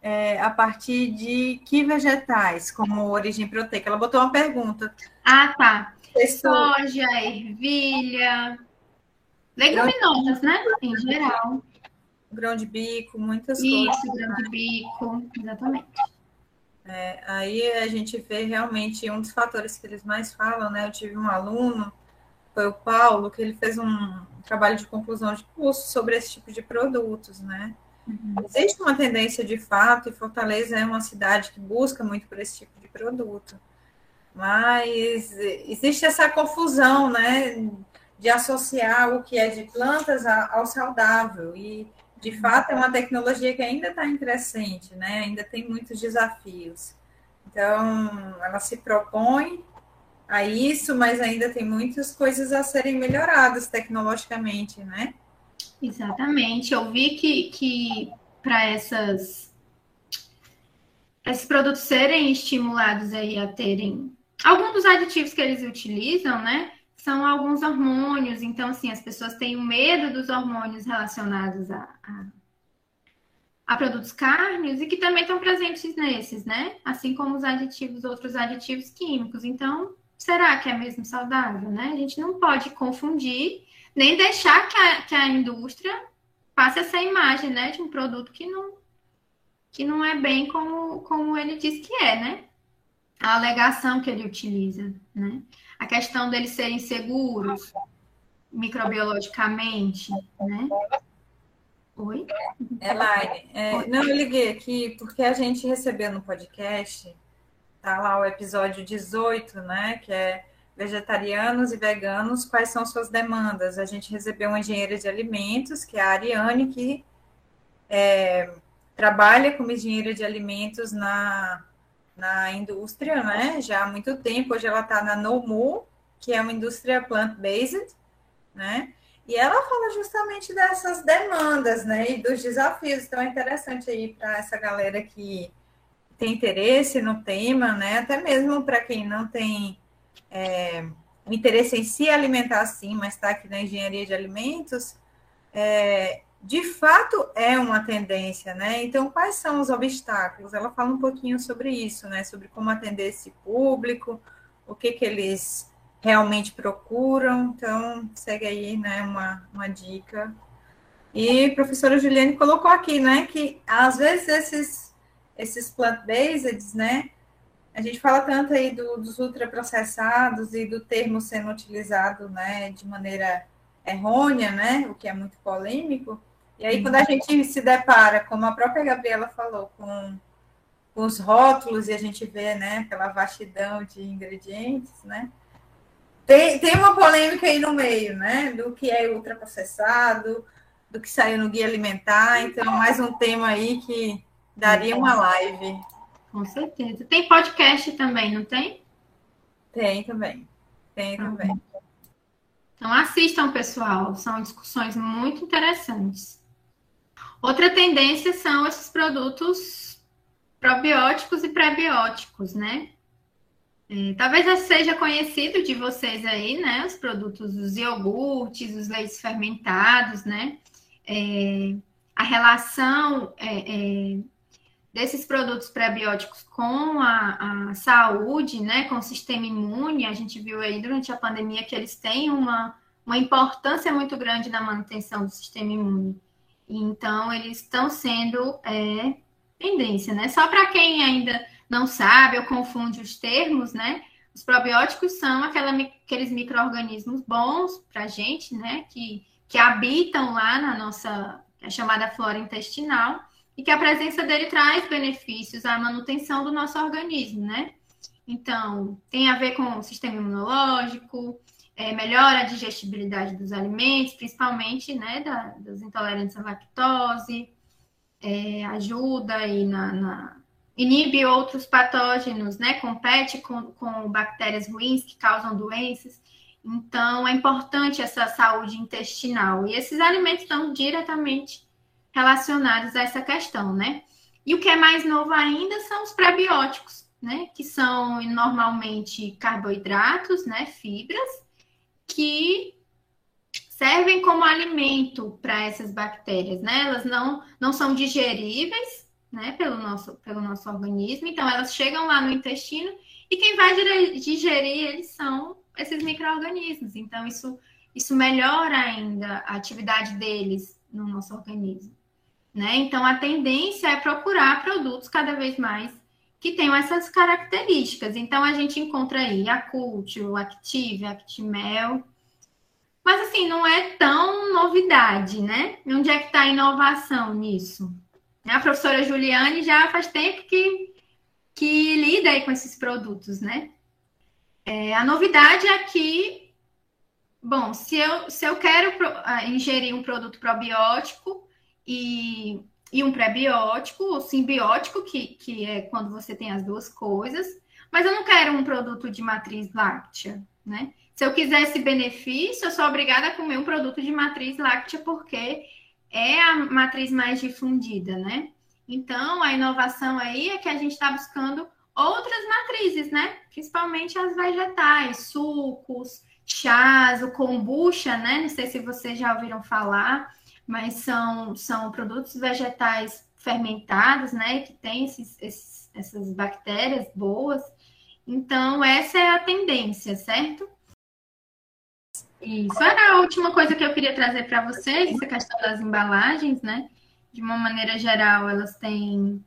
é, a partir de que vegetais, como origem proteica? Ela botou uma pergunta. Ah, tá. Soja, ervilha, Leguminosas, né? Em geral. Grão de bico, muitas Isso, coisas. Isso, grão de bico, exatamente. É, aí a gente vê realmente um dos fatores que eles mais falam, né? Eu tive um aluno, foi o Paulo, que ele fez um trabalho de conclusão de curso sobre esse tipo de produtos, né? Uhum. Existe uma tendência de fato, e Fortaleza é uma cidade que busca muito por esse tipo de produto. Mas existe essa confusão, né? De associar o que é de plantas ao saudável. E de fato, é uma tecnologia que ainda está em crescente, né? Ainda tem muitos desafios. Então, ela se propõe a isso, mas ainda tem muitas coisas a serem melhoradas tecnologicamente, né? Exatamente. Eu vi que, que para essas esses produtos serem estimulados aí a terem alguns dos aditivos que eles utilizam, né? são alguns hormônios. Então, assim, as pessoas têm o medo dos hormônios relacionados a, a, a produtos cárneos e que também estão presentes nesses, né? Assim como os aditivos, outros aditivos químicos. Então, será que é mesmo saudável, né? A gente não pode confundir, nem deixar que a, que a indústria passe essa imagem, né, de um produto que não, que não é bem como, como ele diz que é, né? A alegação que ele utiliza, né? a questão deles serem seguros microbiologicamente, né? Oi? Elaine, é, não, eu liguei aqui porque a gente recebeu no podcast, tá lá o episódio 18, né, que é vegetarianos e veganos, quais são suas demandas? A gente recebeu uma engenheira de alimentos, que é a Ariane, que é, trabalha como engenheira de alimentos na na indústria, né? Já há muito tempo. Hoje ela está na Nomu, que é uma indústria plant-based, né? E ela fala justamente dessas demandas, né? E dos desafios. Então é interessante aí para essa galera que tem interesse no tema, né? Até mesmo para quem não tem é, interesse em se alimentar assim, mas está aqui na engenharia de alimentos, é, de fato é uma tendência, né? Então, quais são os obstáculos? Ela fala um pouquinho sobre isso, né? Sobre como atender esse público, o que, que eles realmente procuram. Então, segue aí, né? Uma, uma dica. E a professora Juliane colocou aqui, né? Que às vezes esses, esses plant-based, né? A gente fala tanto aí do, dos ultraprocessados e do termo sendo utilizado, né? De maneira errônea, né? O que é muito polêmico e aí, quando a gente se depara, como a própria Gabriela falou, com, com os rótulos e a gente vê, né, aquela vastidão de ingredientes, né? Tem, tem uma polêmica aí no meio, né? Do que é ultraprocessado, do que saiu no guia alimentar. Então, mais um tema aí que daria uma live. Com certeza. Tem podcast também, não tem? Tem também. Tem também. Então, assistam, pessoal. São discussões muito interessantes. Outra tendência são esses produtos probióticos e prebióticos, né? É, talvez já seja conhecido de vocês aí, né? Os produtos, os iogurtes, os leites fermentados, né? É, a relação é, é desses produtos prebióticos com a, a, saúde, né? Com o sistema imune, a gente viu aí durante a pandemia que eles têm uma, uma importância muito grande na manutenção do sistema imune. Então, eles estão sendo é, tendência, né? Só para quem ainda não sabe ou confunde os termos, né? Os probióticos são aquela, aqueles micro-organismos bons para a gente, né? Que, que habitam lá na nossa é chamada flora intestinal e que a presença dele traz benefícios à manutenção do nosso organismo, né? Então, tem a ver com o sistema imunológico, é, melhora a digestibilidade dos alimentos, principalmente né, da, dos intolerantes à lactose, é, ajuda aí na, na, inibe outros patógenos, né? Compete com, com bactérias ruins que causam doenças. Então, é importante essa saúde intestinal. E esses alimentos estão diretamente relacionados a essa questão, né? E o que é mais novo ainda são os prebióticos, né? Que são normalmente carboidratos, né? Fibras que servem como alimento para essas bactérias, né? Elas não, não são digeríveis, né, pelo nosso, pelo nosso organismo, então elas chegam lá no intestino e quem vai digerir eles são esses micro-organismos. Então, isso, isso melhora ainda a atividade deles no nosso organismo. Né? Então, a tendência é procurar produtos cada vez mais que tenham essas características. Então, a gente encontra aí Yakult, o Active, Actimel. Mas, assim, não é tão novidade, né? Onde é que está a inovação nisso? A professora Juliane já faz tempo que, que lida aí com esses produtos, né? É, a novidade é que, bom, se eu, se eu quero ah, ingerir um produto probiótico e e um pré-biótico, simbiótico, que, que é quando você tem as duas coisas, mas eu não quero um produto de matriz láctea, né? Se eu quiser esse benefício, eu sou obrigada a comer um produto de matriz láctea, porque é a matriz mais difundida, né? Então, a inovação aí é que a gente está buscando outras matrizes, né? Principalmente as vegetais, sucos, chás, o kombucha, né? Não sei se vocês já ouviram falar mas são, são produtos vegetais fermentados, né? Que tem esses, esses, essas bactérias boas. Então, essa é a tendência, certo? Isso era a última coisa que eu queria trazer para vocês, essa questão das embalagens, né? De uma maneira geral, elas têm,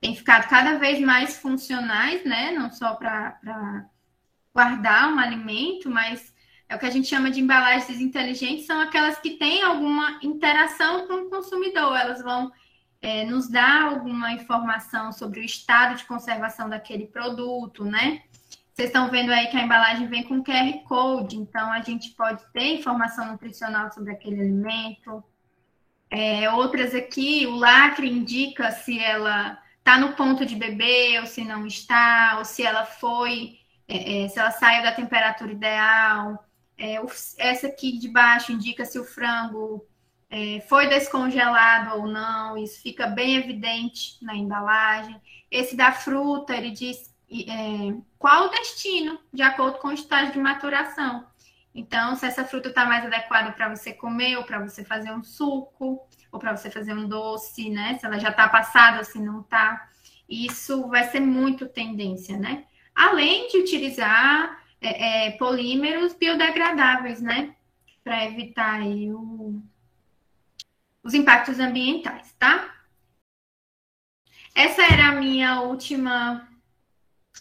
têm ficado cada vez mais funcionais, né? Não só para guardar um alimento, mas é o que a gente chama de embalagens inteligentes, são aquelas que têm alguma interação com o consumidor. Elas vão é, nos dar alguma informação sobre o estado de conservação daquele produto, né? Vocês estão vendo aí que a embalagem vem com QR Code, então a gente pode ter informação nutricional sobre aquele alimento. É, outras aqui, o lacre indica se ela está no ponto de beber ou se não está, ou se ela foi, é, é se ela saiu da temperatura ideal. É, essa aqui de baixo indica se o frango é, foi descongelado ou não, isso fica bem evidente na embalagem. Esse da fruta, ele diz é, qual o destino, de acordo com o estágio de maturação. Então, se essa fruta está mais adequada para você comer, ou para você fazer um suco, ou para você fazer um doce, né? Se ela já está passada ou se não está. Isso vai ser muito tendência, né? Além de utilizar é, polímeros biodegradáveis, né? Para evitar aí o, os impactos ambientais, tá? Essa era a minha última,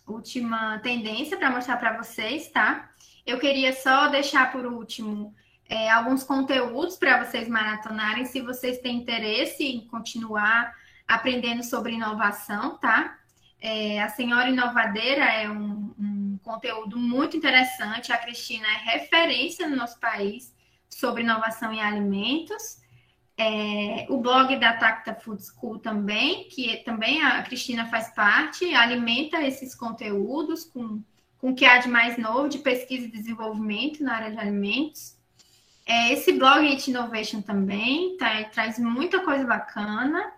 última tendência para mostrar para vocês, tá? Eu queria só deixar por último é, alguns conteúdos para vocês maratonarem, se vocês têm interesse em continuar aprendendo sobre inovação, tá? É, a Senhora Inovadeira é um, um, conteúdo muito interessante. A Cristina é referência no nosso país sobre inovação em alimentos. É, o blog da Tacta Food School também, que também a Cristina faz parte, alimenta esses conteúdos com, com o que há de mais novo de pesquisa e desenvolvimento na área de alimentos. É, esse blog It Innovation também tá, traz muita coisa bacana.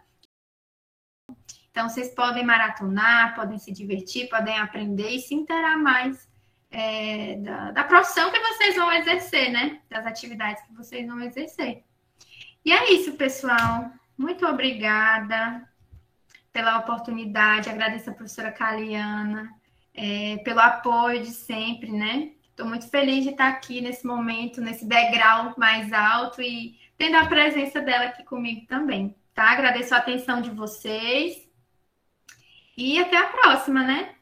Então, vocês podem maratonar, podem se divertir, podem aprender e se interar mais é, da, da profissão que vocês vão exercer, né? Das atividades que vocês vão exercer. E é isso, pessoal. Muito obrigada pela oportunidade. Agradeço a professora Caliana é, pelo apoio de sempre, né? Estou muito feliz de estar aqui nesse momento, nesse degrau mais alto e tendo a presença dela aqui comigo também, tá? Agradeço a atenção de vocês. E até a próxima, né?